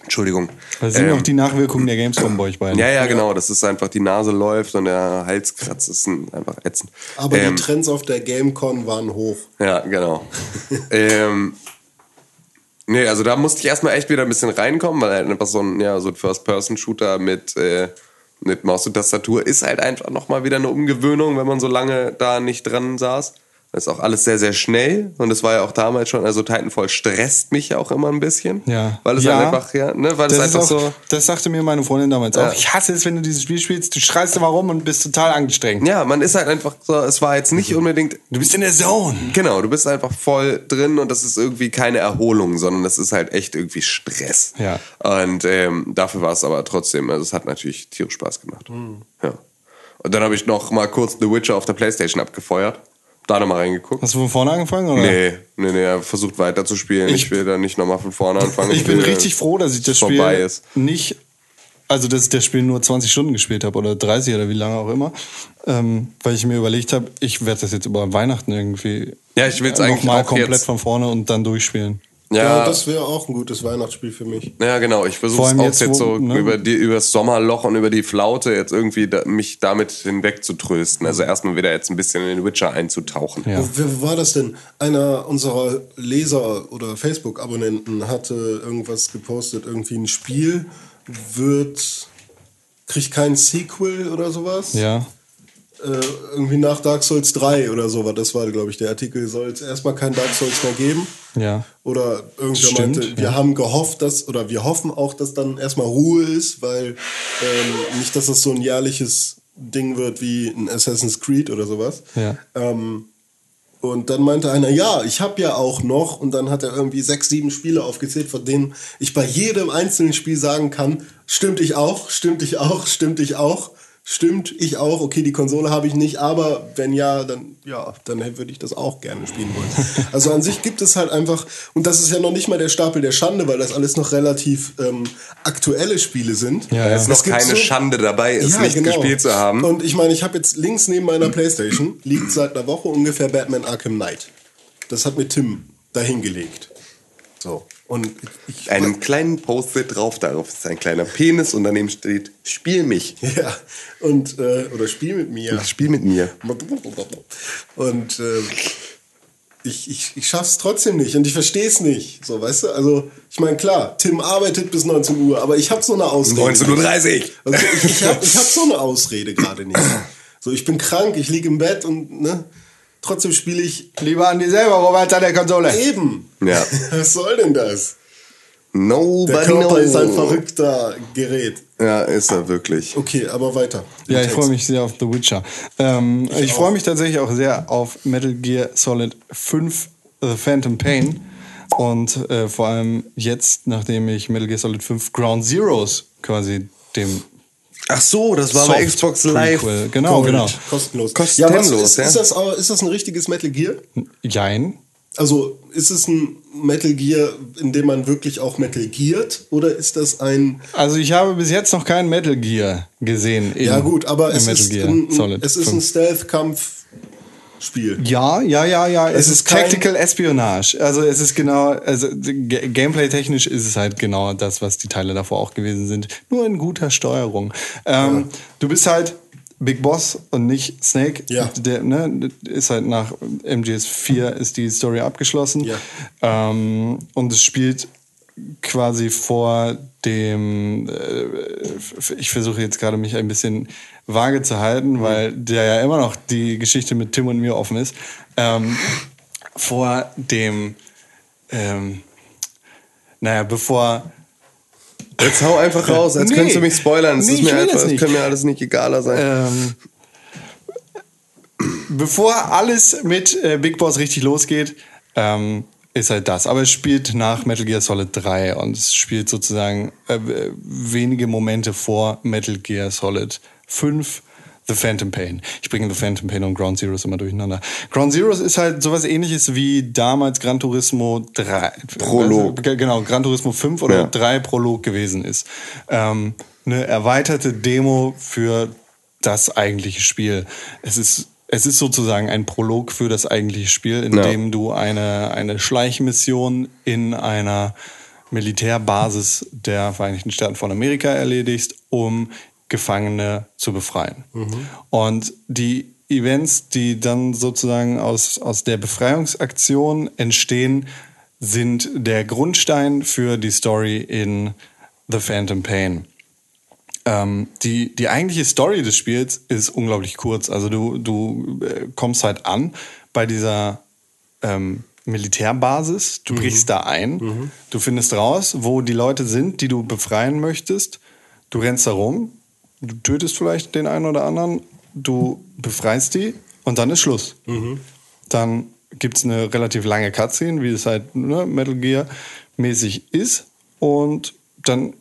Entschuldigung. Das sind Ähm, auch die Nachwirkungen der Gamescom bei euch beiden. ja, ja, genau. Das ist einfach, die Nase läuft und der Hals kratzt. Das ist ein- einfach ätzend. Aber Ähm, die Trends auf der GameCon waren hoch. Ja, genau. ähm, nee, also da musste ich erstmal echt wieder ein bisschen reinkommen, weil halt einfach so ein, ja, so ein First-Person-Shooter mit, äh, mit Maus und Tastatur ist halt einfach nochmal wieder eine Umgewöhnung, wenn man so lange da nicht dran saß. Das ist auch alles sehr, sehr schnell und es war ja auch damals schon, also Titanfall stresst mich ja auch immer ein bisschen. Ja. Weil es Ja. halt einfach, ja, ne, weil es Das, ist einfach auch, so. das sagte mir meine Freundin damals Ja. auch. Ich hasse es, wenn du dieses Spiel spielst, du schreist immer rum und bist total angestrengt. Ja, man ist halt einfach so, es war jetzt nicht unbedingt Du bist in der Zone. Genau, du bist einfach voll drin und das ist irgendwie keine Erholung, sondern das ist halt echt irgendwie Stress. Ja. Und ähm, dafür war es aber trotzdem, also es hat natürlich tierisch Spaß gemacht. Ja. Und dann habe ich noch mal kurz The Witcher auf der Playstation abgefeuert. Da nochmal reingeguckt. Hast du von vorne angefangen? Oder? Nee, nee, nee, er versucht weiterzuspielen. Ich, Ich- will da nicht nochmal von vorne anfangen. Ich bin will, richtig froh, dass ich das Spiel vorbei ist. nicht also dass ich das Spiel nur 20 Stunden gespielt habe oder 30 oder wie lange auch immer, ähm, weil ich mir überlegt habe, ich werde das jetzt über Weihnachten irgendwie Ja, ich will's äh, eigentlich noch mal auch komplett jetzt- von vorne und dann durchspielen. Ja, Ja, das wäre auch ein gutes Weihnachtsspiel für mich. ja genau. Ich versuche es auch jetzt, jetzt, wo, so ne? über, die, über das Sommerloch und über die Flaute jetzt irgendwie da, mich damit hinweg zu trösten. Also erstmal wieder jetzt ein bisschen in den Witcher einzutauchen. Ja. Wo, wer war das denn? Einer unserer Leser oder Facebook-Abonnenten hatte irgendwas gepostet, irgendwie ein Spiel wird, kriegt kein Sequel oder sowas. Ja. Äh, irgendwie nach Dark Souls 3 oder sowas. Das war, glaube ich, der Artikel. Soll es erstmal kein Dark Souls mehr geben? Ja. Oder irgendwer Stimmt, meinte, wir ja. haben gehofft, dass, oder wir hoffen auch, dass dann erstmal Ruhe ist, weil ähm, nicht, dass das so ein jährliches Ding wird wie ein Assassin's Creed oder sowas. Ja. Ähm, und dann meinte einer, ja, ich habe ja auch noch, und dann hat er irgendwie sechs, sieben Spiele aufgezählt, von denen ich bei jedem einzelnen Spiel sagen kann, stimmt ich auch, stimmt ich auch, stimmt ich auch, stimmt ich auch, okay, die Konsole habe ich nicht, aber wenn ja, dann ja, dann würde ich das auch gerne spielen wollen. Also an sich gibt es halt einfach, und das ist ja noch nicht mal der Stapel der Schande, weil das alles noch relativ ähm, aktuelle Spiele sind. Ja, ja. ist noch Es keine so- Schande dabei, es Ja, nicht genau. gespielt zu haben. Und ich meine, ich habe jetzt links neben meiner Playstation liegt seit einer Woche ungefähr Batman Arkham Knight. Das hat mir Tim dahingelegt. So. Und ich, einen kleinen Post-it drauf, darauf ist ein kleiner Penis und daneben steht, spiel mich. ja, und, äh, oder spiel mit mir. Spiel mit mir. Und äh, ich, ich, ich schaff's trotzdem nicht und ich verstehe es nicht. So, weißt du? Also, ich meine, klar, Tim arbeitet bis 19 Uhr, aber ich habe so eine Ausrede. 19.30 Uhr. Also ich, ich habe hab so eine Ausrede gerade nicht. So, ich bin krank, ich liege im Bett und ne, trotzdem spiele ich Lieber an die selber, Robert, an der Konsole. eben. Ja. Was soll denn das? Der Nobody Körper knows. ist ein verrückter Gerät. Ja, ist er wirklich. Okay, aber weiter. Ja, ich freue mich sehr auf The Witcher. Ähm, ich freue mich tatsächlich auch sehr auf Metal Gear Solid 5 The Phantom Pain. Und äh, vor allem jetzt, nachdem ich Metal Gear Solid 5 Ground Zeroes quasi dem Ach so, das war bei Soft Xbox Live. Prequel. Genau, Gold. genau. Kostenlos. Kostenlos, ja, ist, ja. Ist, das, auch- ist das ein richtiges Metal Gear? Jein. Also ist es ein Metal Gear, in dem man wirklich auch Metal Geart? Oder ist das ein. Also ich habe bis jetzt noch kein Metal Gear gesehen. In, Ja, gut, aber es Metal ist, Gear ein, Solid es ist ein 5. Stealth-Kampf-Spiel. Ja, ja, ja, ja. Es, Es ist ist Tactical Espionage. Also es ist genau, also Gameplay-technisch ist es halt genau das, was die Teile davor auch gewesen sind. Nur in guter Steuerung. Ähm, Du bist halt Big Boss und nicht Snake. Ja. Der, ne, ist halt nach MGS 4 ist die Story abgeschlossen. Ja. Ähm, und es spielt quasi vor dem, äh, ich versuche jetzt gerade mich ein bisschen vage zu halten, weil der ja immer noch die Geschichte mit Tim und mir offen ist, ähm, vor dem, ähm, naja, bevor Jetzt hau einfach raus, als Nee. könntest du mich spoilern. Es Nee, ist mir einfach, es kann mir alles nicht egaler sein. ähm, bevor alles mit äh, Big Boss richtig losgeht, ähm, ist halt das. Aber es spielt nach Metal Gear Solid 3 und es spielt sozusagen äh, wenige Momente vor Metal Gear Solid 5. The Phantom Pain. Ich bringe The Phantom Pain und Ground Zeroes immer durcheinander. Ground Zeroes ist halt sowas ähnliches wie damals Gran Turismo 3. Prolog. Also, genau, Gran Turismo 5 oder Ja. 3 Prolog gewesen ist. Ähm, eine erweiterte Demo für das eigentliche Spiel. Es ist, es ist sozusagen ein Prolog für das eigentliche Spiel, in Ja. dem du eine, eine Schleichmission in einer Militärbasis der Vereinigten Staaten von Amerika erledigst, um Gefangene zu befreien. Und die Events, die dann sozusagen aus, aus der Befreiungsaktion entstehen, sind der Grundstein für die Story in The Phantom Pain. Ähm, die, die eigentliche Story des Spiels ist unglaublich kurz. Also du, du äh, kommst halt an bei dieser ähm, Militärbasis, du brichst da ein, du findest raus, wo die Leute sind, die du befreien möchtest, du rennst da rum, du tötest vielleicht den einen oder anderen, du befreist die und dann ist Schluss. Dann gibt es eine relativ lange Cutscene, wie es halt ne, Metal Gear mäßig ist und dann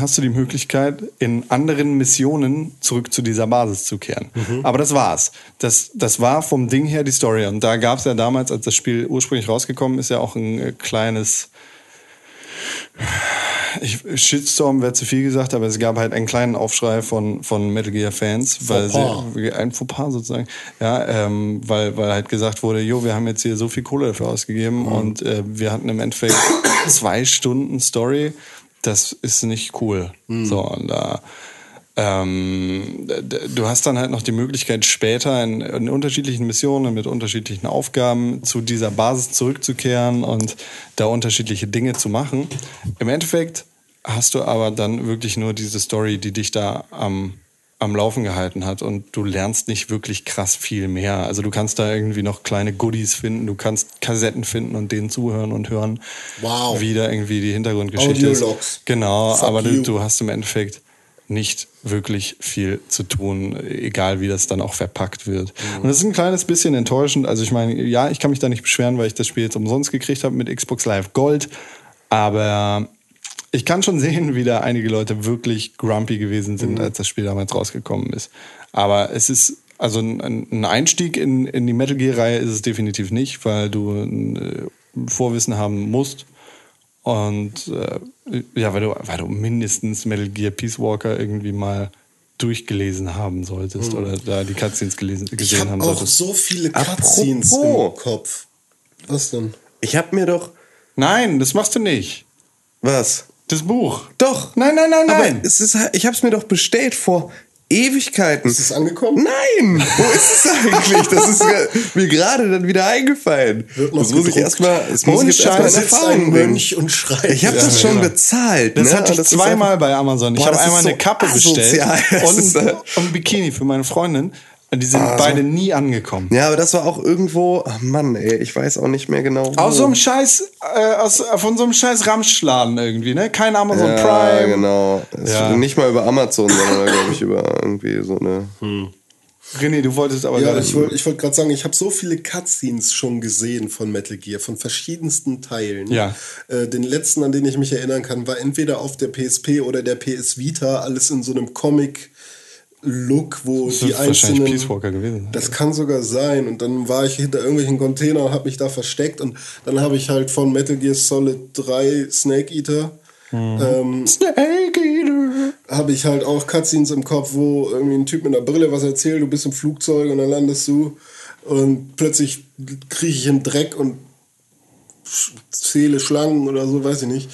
hast du die Möglichkeit, in anderen Missionen zurück zu dieser Basis zu kehren. Aber das war's. Das, das war vom Ding her die Story. Und da gab es ja damals, als das Spiel ursprünglich rausgekommen ist, ja auch ein äh, kleines ich, Shitstorm wäre zu viel gesagt, aber es gab halt einen kleinen Aufschrei von, von Metal Gear Fans, weil sie, ein Fauxpas sozusagen, ja, ähm, weil, weil halt gesagt wurde, jo, wir haben jetzt hier so viel Kohle dafür ausgegeben Mhm. und äh, wir hatten im Endeffekt zwei Stunden Story, das ist nicht cool. Mhm. So, und da, ähm, du hast dann halt noch die Möglichkeit, später in, in unterschiedlichen Missionen mit unterschiedlichen Aufgaben zu dieser Basis zurückzukehren und da unterschiedliche Dinge zu machen. Im Endeffekt hast du aber dann wirklich nur diese Story, die dich da am, am Laufen gehalten hat und du lernst nicht wirklich krass viel mehr. Also du kannst da irgendwie noch kleine Goodies finden, du kannst Kassetten finden und denen zuhören und hören, Wow. wie da irgendwie die Hintergrundgeschichte ist. Audiologs. Genau, Fuck aber du, du hast im Endeffekt nicht wirklich viel zu tun, egal wie das dann auch verpackt wird. Mhm. Und das ist ein kleines bisschen enttäuschend. Also ich meine, ja, ich kann mich da nicht beschweren, weil ich das Spiel jetzt umsonst gekriegt habe mit Xbox Live Gold. Aber ich kann schon sehen, wie da einige Leute wirklich grumpy gewesen sind, als das Spiel damals rausgekommen ist. Aber es ist, also ein, ein Einstieg in, in die Metal Gear-Reihe ist es definitiv nicht, weil du ein äh, Vorwissen haben musst. Und äh, ja, weil du, weil du mindestens Metal Gear Peace Walker irgendwie mal durchgelesen haben solltest oder da die Cutscenes gelesen, Ich gesehen habe haben auch solltest. so viele Cutscenes Apropos. im Kopf. Was denn? Ich habe mir doch. Nein, das machst du nicht. Was? Das Buch. Doch. Nein, nein, nein, Aber nein. es ist, halt- ich habe es mir doch bestellt vor Ewigkeiten. Ist es angekommen? Nein! Wo ist es eigentlich? Das ist mir- gerade dann wieder eingefallen. Das muss ich erstmal das erst ein bringen. Mönch und schreit. Ich habe das Ja, schon genau. bezahlt. Das ne? hatte ich ist zweimal bei Amazon. Ich habe das einmal so eine Kappe asozial. bestellt Das und, und ein Bikini für meine Freundin. Und die sind Ah, beide nie angekommen. Ja, aber das war auch irgendwo. Ach Mann, ey, ich weiß auch nicht mehr genau. Wo. Aus so einem Scheiß, äh, aus, von so einem Scheiß Ramschladen irgendwie, ne? Kein Amazon ja, Prime. genau. Ja. Nicht mal über Amazon, sondern glaube ich über irgendwie so eine. René, du wolltest aber Ja, gerade- ich wollte ich wollt gerade sagen, ich habe so viele Cutscenes schon gesehen von Metal Gear, von verschiedensten Teilen. Ja. Äh, den letzten, an den ich mich erinnern kann, war entweder auf der PSP oder der PS Vita, alles in so einem Comic-Look, wo Das die wird wahrscheinlich einzelnen... Peace Walker gewesen. Das kann sogar sein. Und dann war ich hinter irgendwelchen Containern und habe mich da versteckt. Und dann habe ich halt von Metal Gear Solid 3 Snake Eater... Mhm. Ähm, Snake Eater. habe ich halt auch Cutscenes im Kopf, wo irgendwie ein Typ mit einer Brille was erzählt, du bist im Flugzeug und dann landest du und plötzlich kriege ich den Dreck und zähle Schlangen oder so, weiß ich nicht.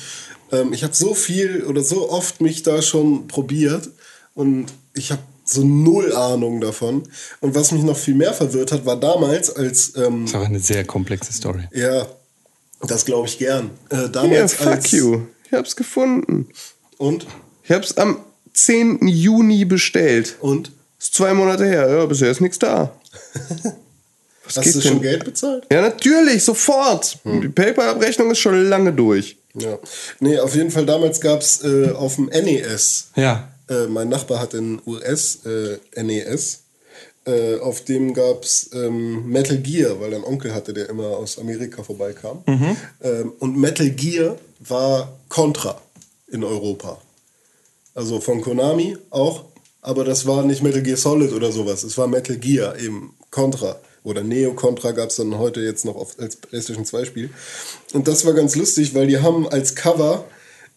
Ähm, ich habe so viel oder so oft mich da schon probiert und ich habe so null Ahnung davon. Und was mich noch viel mehr verwirrt hat, war damals, als ähm, Das ist aber eine sehr komplexe Story. ja, das glaube ich gern. Äh, damals fuck als you. Ich hab's gefunden. und Ich hab's am 10. Juni bestellt. und Ist zwei Monate her. Ja, bisher ist nichts da. Was hast du schon denn? Geld bezahlt? Ja, natürlich, sofort. Hm. Die PayPal-Abrechnung ist schon lange durch. Ja. Nee, auf jeden Fall damals gab es äh, auf dem NES, Ja. Äh, mein Nachbar hat den US äh, NES, äh, auf dem gab es ähm, Metal Gear, weil er einen Onkel hatte, der immer aus Amerika vorbeikam. Ähm, und Metal Gear war Contra in Europa. Also von Konami auch, aber das war nicht Metal Gear Solid oder sowas. Es war Metal Gear, eben Contra. Oder Neo Contra gab es dann heute jetzt noch auf, als PlayStation 2 Spiel. Und das war ganz lustig, weil die haben als Cover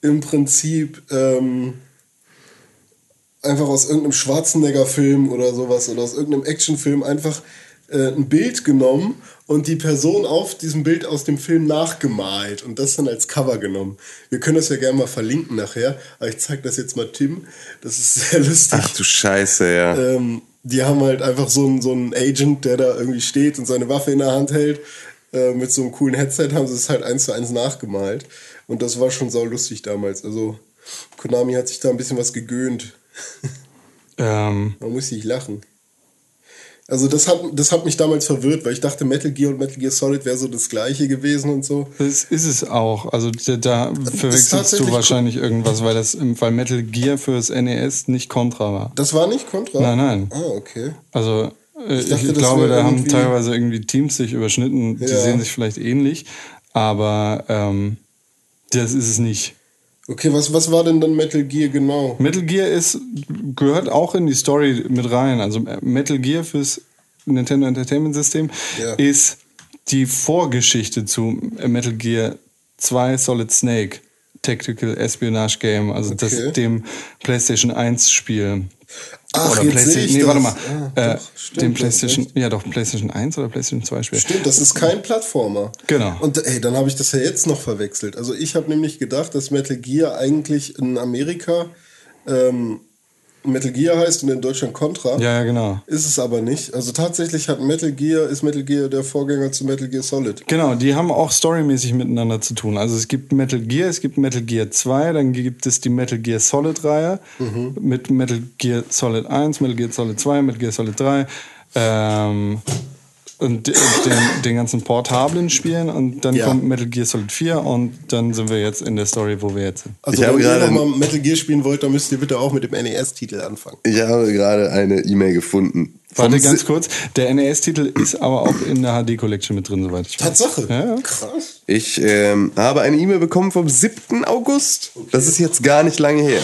im Prinzip ähm, einfach aus irgendeinem Schwarzenegger-Film oder sowas oder aus irgendeinem Actionfilm einfach äh, ein Bild genommen und die Person auf diesem Bild aus dem Film nachgemalt und das dann als Cover genommen. Wir können das ja gerne mal verlinken nachher, aber ich zeige das jetzt mal Tim. Das ist sehr lustig. Ach du Scheiße, ja. Ähm, die haben halt einfach so einen, so einen Agent, der da irgendwie steht und seine Waffe in der Hand hält. Äh, mit so einem coolen Headset haben sie es halt eins zu eins nachgemalt. Und das war schon sau lustig damals. Also Konami hat sich da ein bisschen was gegöhnt. Ähm, Man muss nicht lachen. Also das hat, das hat mich damals verwirrt, weil ich dachte, Metal Gear und Metal Gear Solid wäre so das gleiche gewesen und so. das ist es auch. Also da, da verwechselst du wahrscheinlich irgendwas, weil das Fall Metal Gear fürs NES nicht Contra war. Das war nicht Contra? Nein, nein. Ah, okay. Also äh, ich, dachte, das glaube, da haben teilweise irgendwie Teams sich überschnitten. Die Ja. sehen sich vielleicht ähnlich, aber ähm, das ist es nicht. Okay, was, was war denn dann Metal Gear genau? Metal Gear ist, gehört auch in die Story mit rein. Also äh, Metal Gear fürs Nintendo Entertainment System Ja. ist die Vorgeschichte zu Metal Gear 2 Solid Snake. Tactical Espionage Game, also das Okay. dem PlayStation 1 Spiel. Ach, oder jetzt PlayStation, ich nee, das. warte mal. Ah, äh, doch, stimmt, dem PlayStation, ja doch, PlayStation 1 oder PlayStation 2 Spiel. Stimmt, das ist kein Plattformer. Genau. Und ey, dann habe ich das ja jetzt noch verwechselt. Also ich habe nämlich gedacht, dass Metal Gear eigentlich in Amerika ähm, Metal Gear heißt und in Deutschland Contra. Ja, ja, genau. Ist es aber nicht. Also tatsächlich hat Metal Gear, ist Metal Gear der Vorgänger zu Metal Gear Solid. Genau, die haben auch storymäßig miteinander zu tun. Also es gibt Metal Gear, es gibt Metal Gear 2, dann gibt es die Metal Gear Solid Reihe Mhm. mit Metal Gear Solid 1, Metal Gear Solid 2, Metal Gear Solid 3 ähm, und de- den, den ganzen portablen Spielen und dann Ja. kommt Metal Gear Solid 4 und dann sind wir jetzt in der Story, wo wir jetzt sind. Also Ich habe wenn ihr nochmal Metal Gear spielen wollt, dann müsst ihr bitte auch mit dem NES-Titel anfangen. Ich habe gerade eine E-Mail gefunden. Warte ganz kurz, der NES-Titel ist aber auch in der HD-Collection mit drin, soweit ich weiß. Tatsache. Ja, ja. Krass. Ich ähm, habe eine E-Mail bekommen vom 7. August. Das ist jetzt gar nicht lange her.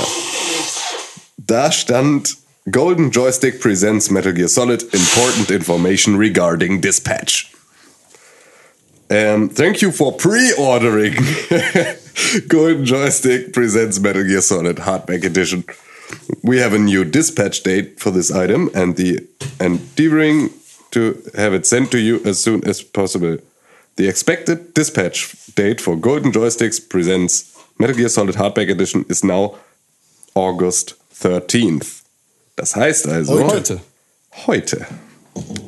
Da stand Golden Joystick presents Metal Gear Solid important information regarding dispatch. Um, thank you for pre-ordering. Golden Joystick presents Metal Gear Solid Hardback Edition. We have a new dispatch date for this item and the and endeavoring to have it sent to you as soon as possible. The expected dispatch date for Golden Joysticks presents Metal Gear Solid Hardback Edition is now August 13th. Das heißt also Heute. Heute.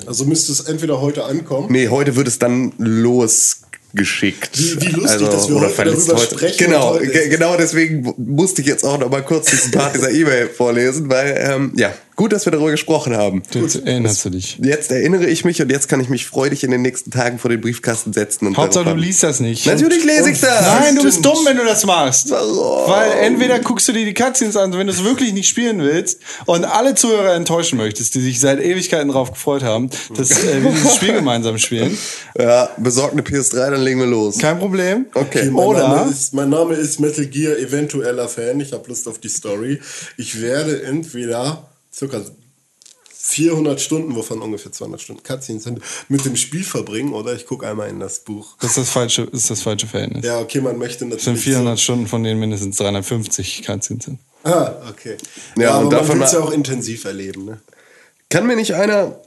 Also müsste es entweder heute ankommen. Nee, heute wird es dann losgeschickt. Wie- wie lustig, dass wir oder heute verletzt darüber sprechen Genau, heute ge- ist- genau deswegen musste ich jetzt auch noch mal kurz diesen Part dieser E-Mail vorlesen, weil, ähm, ja, gut, dass wir darüber gesprochen haben. Jetzt erinnerst du dich. Jetzt erinnere ich mich und jetzt kann ich mich freudig in den nächsten Tagen vor den Briefkasten setzen. Und Hauptsache, du liest das nicht. Natürlich lese ich das. Nein, du bist dumm, wenn du das machst. Warum? Weil entweder guckst du dir die Cutscenes an, wenn du es wirklich nicht spielen willst und alle Zuhörer enttäuschen möchtest, die sich seit Ewigkeiten darauf gefreut haben, dass äh, wir dieses Spiel gemeinsam spielen. Ja, besorgt eine PS3, dann legen wir los. Kein Problem. Okay. Mein, Oder Name ist, mein Name ist Metal Gear eventueller Fan. Ich habe Lust auf die Story. Ich werde entweder circa 400 Stunden, wovon ungefähr 200 Stunden Cutscenes sind, mit dem Spiel verbringen oder ich gucke einmal in das Buch. das ist das falsche, ist das falsche Verhältnis. Ja, okay, man möchte Das sind natürlich. 400 Stunden, von denen mindestens 350 Cutscenes sind. So, ah, okay. Ja, Ja, und aber davon man will es ja auch intensiv erleben. Ne? Kann mir nicht einer,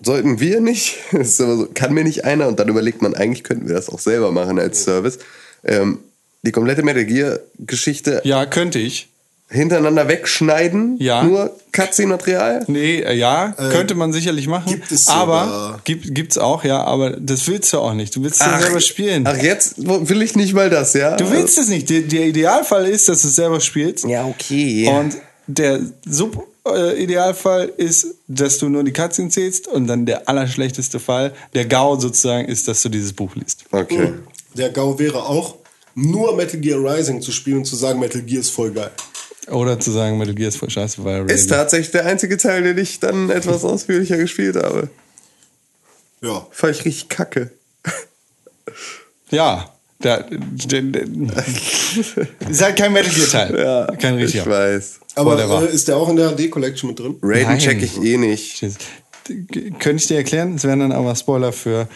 sollten wir nicht, ist immer so, kann mir nicht einer, und dann überlegt man, eigentlich könnten wir das auch selber machen als Service, ähm, die komplette Metal Gear Geschichte Ja, könnte ich. Hintereinander wegschneiden, Ja. nur Cutscene-Material? Nee, äh, ja, könnte man sicherlich machen. gibt es aber sogar. gibt, gibt's auch, ja, aber das willst du auch nicht. Du willst ja selber spielen. ach, jetzt will ich nicht mal das, ja? Du willst es nicht. Der, der Idealfall ist, dass du es selber spielst. Ja, okay. Und der Sub-Idealfall ist, dass du nur die Cutscene zählst und dann der allerschlechteste Fall, der GAU sozusagen, ist, dass du dieses Buch liest. okay. Der GAU wäre auch, nur Metal Gear Rising zu spielen und zu sagen, Metal Gear ist voll geil. Oder zu sagen, Metal Gear ist voll scheiße, weil Ist tatsächlich der einzige Teil, den ich dann etwas ausführlicher gespielt habe. Ja. Fand ich richtig kacke. Ja. Der, der, der, ist halt kein Metal Gear Teil. Ja, kein ich richtiger. weiß. Aber Whatever. äh, ist der auch in der HD Collection mit drin? Raiden Nein. check ich eh nicht. Könnte ich dir erklären? Es wären dann aber Spoiler für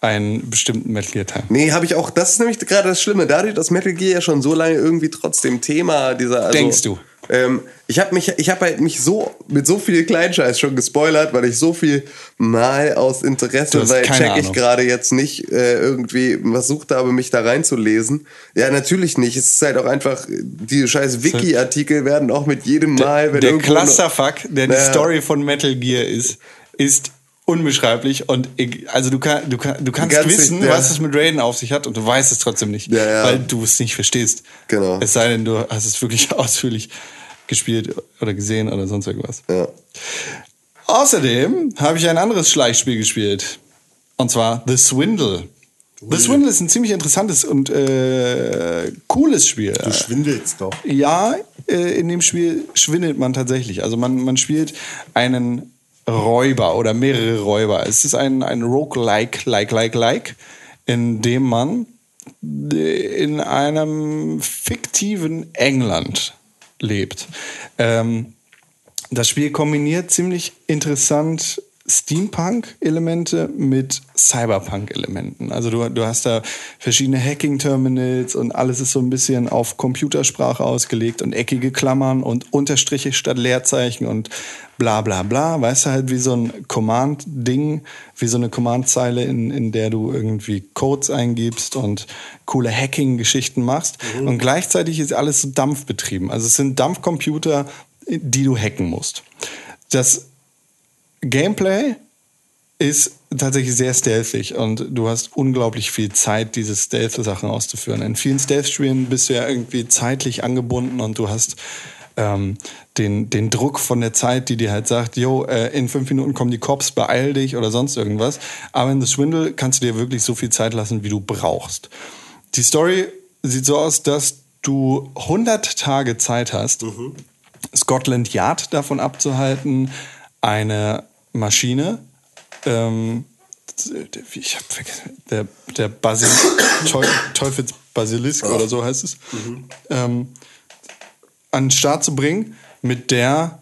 einen bestimmten Metal Gear Teil. Nee, habe ich auch. Das ist nämlich gerade das Schlimme. Dadurch, dass Metal Gear ja schon so lange irgendwie trotzdem Thema dieser. Also, Denkst du? Ähm, ich habe mich, ich habe halt mich so mit so viel Kleinscheiß schon gespoilert, weil ich so viel mal aus Interesse, weil check ich gerade jetzt nicht äh, irgendwie versucht habe, mich da reinzulesen. Ja, natürlich nicht. Es ist halt auch einfach die scheiß Wiki-Artikel werden auch mit jedem Mal, wenn der Clusterfuck, der die Naja. Story von Metal Gear ist, ist unbeschreiblich und eg- also du, kann, du, kann, du kannst kannst wissen, nicht, ja. was es mit Raiden auf sich hat und du weißt es trotzdem nicht, Ja, ja. weil du es nicht verstehst. Genau. Es sei denn, du hast es wirklich ausführlich gespielt oder gesehen oder sonst irgendwas. Ja. Außerdem habe ich ein anderes Schleichspiel gespielt. Und zwar The Swindle. The Swindle ist ein ziemlich interessantes und äh, cooles Spiel. Du schwindelst doch. Ja, äh, in dem Spiel schwindelt man tatsächlich. Also man, man spielt einen Räuber oder mehrere Räuber. Es ist ein, ein Roguelike, like, like, like, in dem man in einem fiktiven England lebt. Ähm, das Spiel kombiniert ziemlich interessant Steampunk-Elemente mit Cyberpunk-Elementen. Also du, du hast da verschiedene Hacking-Terminals und alles ist so ein bisschen auf Computersprache ausgelegt und eckige Klammern und Unterstriche statt Leerzeichen und bla bla bla. Weißt du halt wie so ein Command-Ding, wie so eine Command-Zeile, in, in der du irgendwie Codes eingibst und coole Hacking-Geschichten machst. Und gleichzeitig ist alles so dampfbetrieben. Also es sind Dampfcomputer, die du hacken musst. Das Gameplay ist tatsächlich sehr stealthig und du hast unglaublich viel Zeit, diese Stealth-Sachen auszuführen. In vielen Stealth-Spielen bist du ja irgendwie zeitlich angebunden und du hast ähm, den, den Druck von der Zeit, die dir halt sagt, jo, äh, in fünf Minuten kommen die Cops, beeil dich oder sonst irgendwas. Aber in The Swindle kannst du dir wirklich so viel Zeit lassen, wie du brauchst. Die Story sieht so aus, dass du 100 Tage Zeit hast, Scotland Yard davon abzuhalten, eine Maschine, ähm, ich habe vergessen, der, der Basil, Teu, Teufelsbasilisk oder so heißt es, ähm, an den Start zu bringen, mit der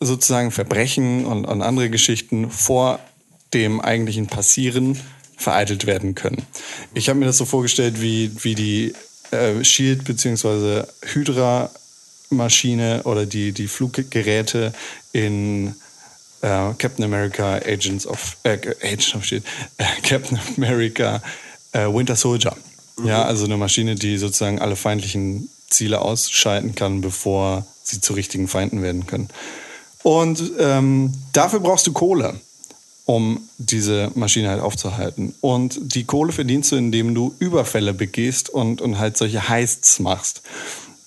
sozusagen Verbrechen und, und andere Geschichten vor dem eigentlichen Passieren vereitelt werden können. Ich habe mir das so vorgestellt, wie, wie die äh, Shield bzw. Hydra Maschine oder die, die Fluggeräte in äh, Captain America Agents of äh, Agents of Shield, äh, Captain America äh, Winter Soldier. Ja, also eine Maschine, die sozusagen alle feindlichen Ziele ausschalten kann, bevor sie zu richtigen Feinden werden können. Und ähm, dafür brauchst du Kohle, um diese Maschine halt aufzuhalten. Und die Kohle verdienst du, indem du Überfälle begehst und, und halt solche Heists machst.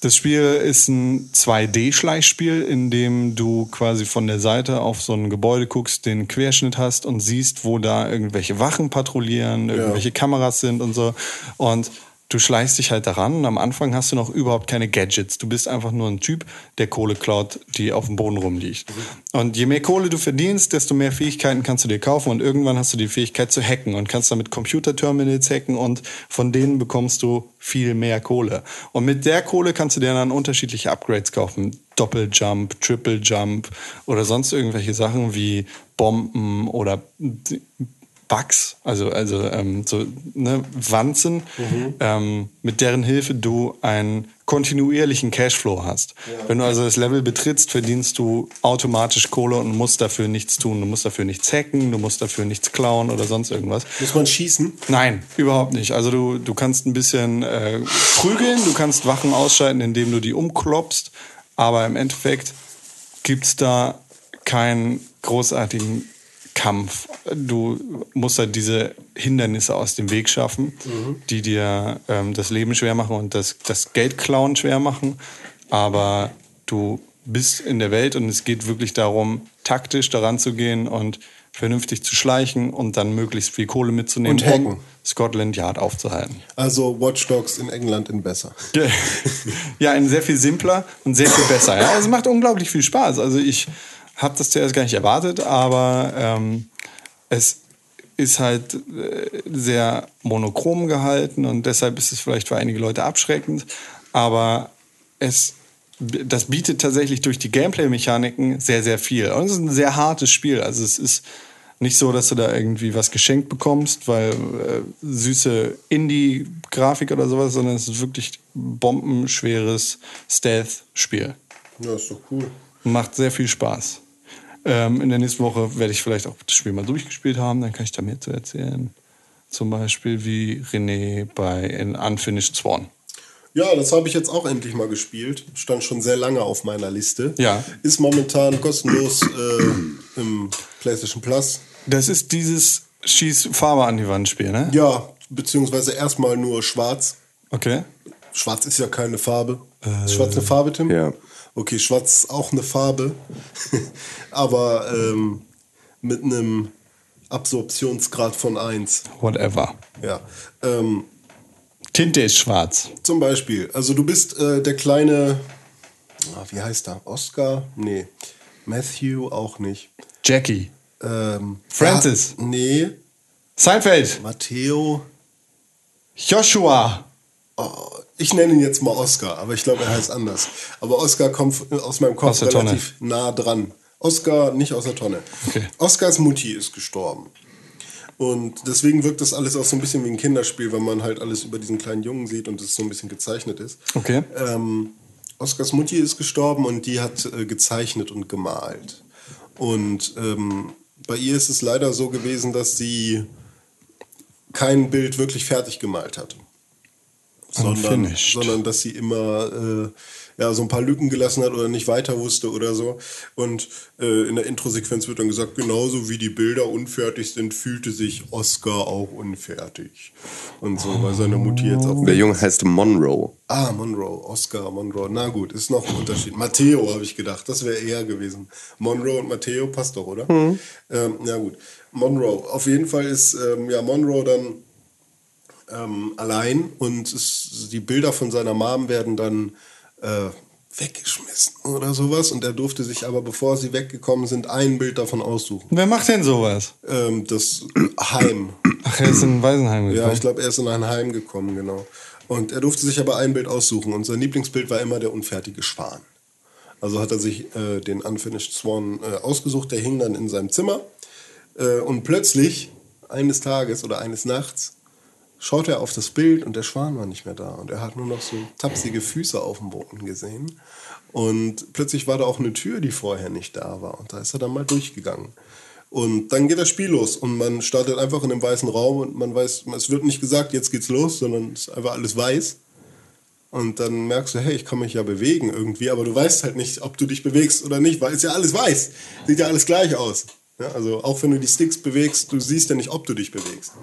Das Spiel ist ein 2D-Schleichspiel, in dem du quasi von der Seite auf so ein Gebäude guckst, den Querschnitt hast und siehst, wo da irgendwelche Wachen patrouillieren, irgendwelche Kameras sind und so. Und du schleichst dich halt daran und am Anfang hast du noch überhaupt keine Gadgets. Du bist einfach nur ein Typ, der Kohle klaut, die auf dem Boden rumliegt. Und je mehr Kohle du verdienst, desto mehr Fähigkeiten kannst du dir kaufen und irgendwann hast du die Fähigkeit zu hacken und kannst damit Computerterminals hacken und von denen bekommst du viel mehr Kohle. Und mit der Kohle kannst du dir dann unterschiedliche Upgrades kaufen. Doppeljump, Triple Jump oder sonst irgendwelche Sachen wie Bomben oder Bugs, also, also ähm, so ne, Wanzen, ähm, mit deren Hilfe du einen kontinuierlichen Cashflow hast. Wenn du also das Level betrittst, verdienst du automatisch Kohle und musst dafür nichts tun. Du musst dafür nichts hacken, du musst dafür nichts klauen oder sonst irgendwas. Muss man schießen? Nein, überhaupt nicht. Also du, du kannst ein bisschen äh, prügeln, du kannst Wachen ausschalten, indem du die umklopst, aber im Endeffekt gibt's da keinen großartigen Kampf. Du musst halt diese Hindernisse aus dem Weg schaffen, die dir ähm, das Leben schwer machen und das, das Geldklauen schwer machen. Aber du bist in der Welt und es geht wirklich darum, taktisch daran zu gehen und vernünftig zu schleichen und dann möglichst viel Kohle mitzunehmen, Und hacken. um Scotland Yard aufzuhalten. Also Watch Dogs in England in besser. ja, ein sehr viel simpler und sehr viel besser. Ja, es macht unglaublich viel Spaß. Also ich habe das zuerst gar nicht erwartet, aber ähm, es ist halt äh, sehr monochrom gehalten und deshalb ist es vielleicht für einige Leute abschreckend. Aber es, das bietet tatsächlich durch die Gameplay-Mechaniken sehr, sehr viel. Und es ist ein sehr hartes Spiel. Also es ist nicht so, dass du da irgendwie was geschenkt bekommst, weil äh, süße Indie-Grafik oder sowas, sondern es ist wirklich bombenschweres Stealth-Spiel. Ja, ist doch cool. Macht sehr viel Spaß. Ähm, in der nächsten Woche werde ich vielleicht auch das Spiel mal durchgespielt haben, dann kann ich da mehr zu erzählen. Zum Beispiel wie René bei in Unfinished Swan. Ja, das habe ich jetzt auch endlich mal gespielt. Stand schon sehr lange auf meiner Liste. Ja. Ist momentan kostenlos äh, im PlayStation Plus. Das ist dieses Schieß Farbe an die Wand Spiel, ne? Ja, beziehungsweise erstmal nur schwarz. Okay. Schwarz ist ja keine Farbe. Ist schwarz eine Farbe, Tim? Ja. Okay, schwarz ist auch eine Farbe. Aber ähm, mit einem Absorptionsgrad von 1. Whatever. Ja. Ähm, Tinte ist schwarz. Zum Beispiel, also du bist äh, der kleine, ah, wie heißt er? Oscar? Nee. Matthew auch nicht. Jackie. Ähm, Francis. Ja, nee. Seinfeld. Matteo. Joshua. Oh, ich nenne ihn jetzt mal Oscar, aber ich glaube, er heißt anders. Aber Oscar kommt aus meinem Kopf Aus der Tonne. relativ nah dran. Oscar nicht aus der Tonne. Okay. Oscars Mutti ist gestorben. Und deswegen wirkt das alles auch so ein bisschen wie ein Kinderspiel, wenn man halt alles über diesen kleinen Jungen sieht und es so ein bisschen gezeichnet ist. Okay. Ähm, Oscars Mutti ist gestorben und die hat äh, gezeichnet und gemalt. Und ähm, bei ihr ist es leider so gewesen, dass sie kein Bild wirklich fertig gemalt hat. Sondern, sondern dass sie immer äh, ja, so ein paar Lücken gelassen hat oder nicht weiter wusste oder so. Und äh, in der Introsequenz wird dann gesagt, genauso wie die Bilder unfertig sind, fühlte sich Oscar auch unfertig. Und so, weil seine Mutti jetzt auch Der Junge heißt Monroe. Ah, Monroe, Oscar, Monroe. Na gut, ist noch ein Unterschied. Matteo habe ich gedacht, das wäre eher gewesen. Monroe und Matteo passt doch, oder? Ähm, ja gut. Monroe. Auf jeden Fall ist ähm, ja Monroe dann ähm, allein und es, die Bilder von seiner Mom werden dann äh, weggeschmissen oder sowas. Und er durfte sich aber, bevor sie weggekommen sind, ein Bild davon aussuchen. Wer macht denn sowas? Ähm, das Heim. Ach, er ist in Waisenheim gekommen. Ja, ich glaube, er ist in ein Heim gekommen, genau. Und er durfte sich aber ein Bild aussuchen und sein Lieblingsbild war immer der unfertige Schwan. Also hat er sich äh, den Unfinished Swan äh, ausgesucht, der hing dann in seinem Zimmer. Äh, und plötzlich, eines Tages oder eines Nachts, schaut er auf das Bild und der Schwan war nicht mehr da. Und er hat nur noch so tapsige Füße auf dem Boden gesehen. Und plötzlich war da auch eine Tür, die vorher nicht da war. Und da ist er dann mal durchgegangen. Und dann geht das Spiel los und man startet einfach in einem weißen Raum und man weiß, es wird nicht gesagt, jetzt geht's los, sondern es ist einfach alles weiß. Und dann merkst du, hey, ich kann mich ja bewegen irgendwie, aber du weißt halt nicht, ob du dich bewegst oder nicht, weil es ja alles weiß. Sieht ja alles gleich aus. Ja, also auch wenn du die Sticks bewegst, du siehst ja nicht, ob du dich bewegst.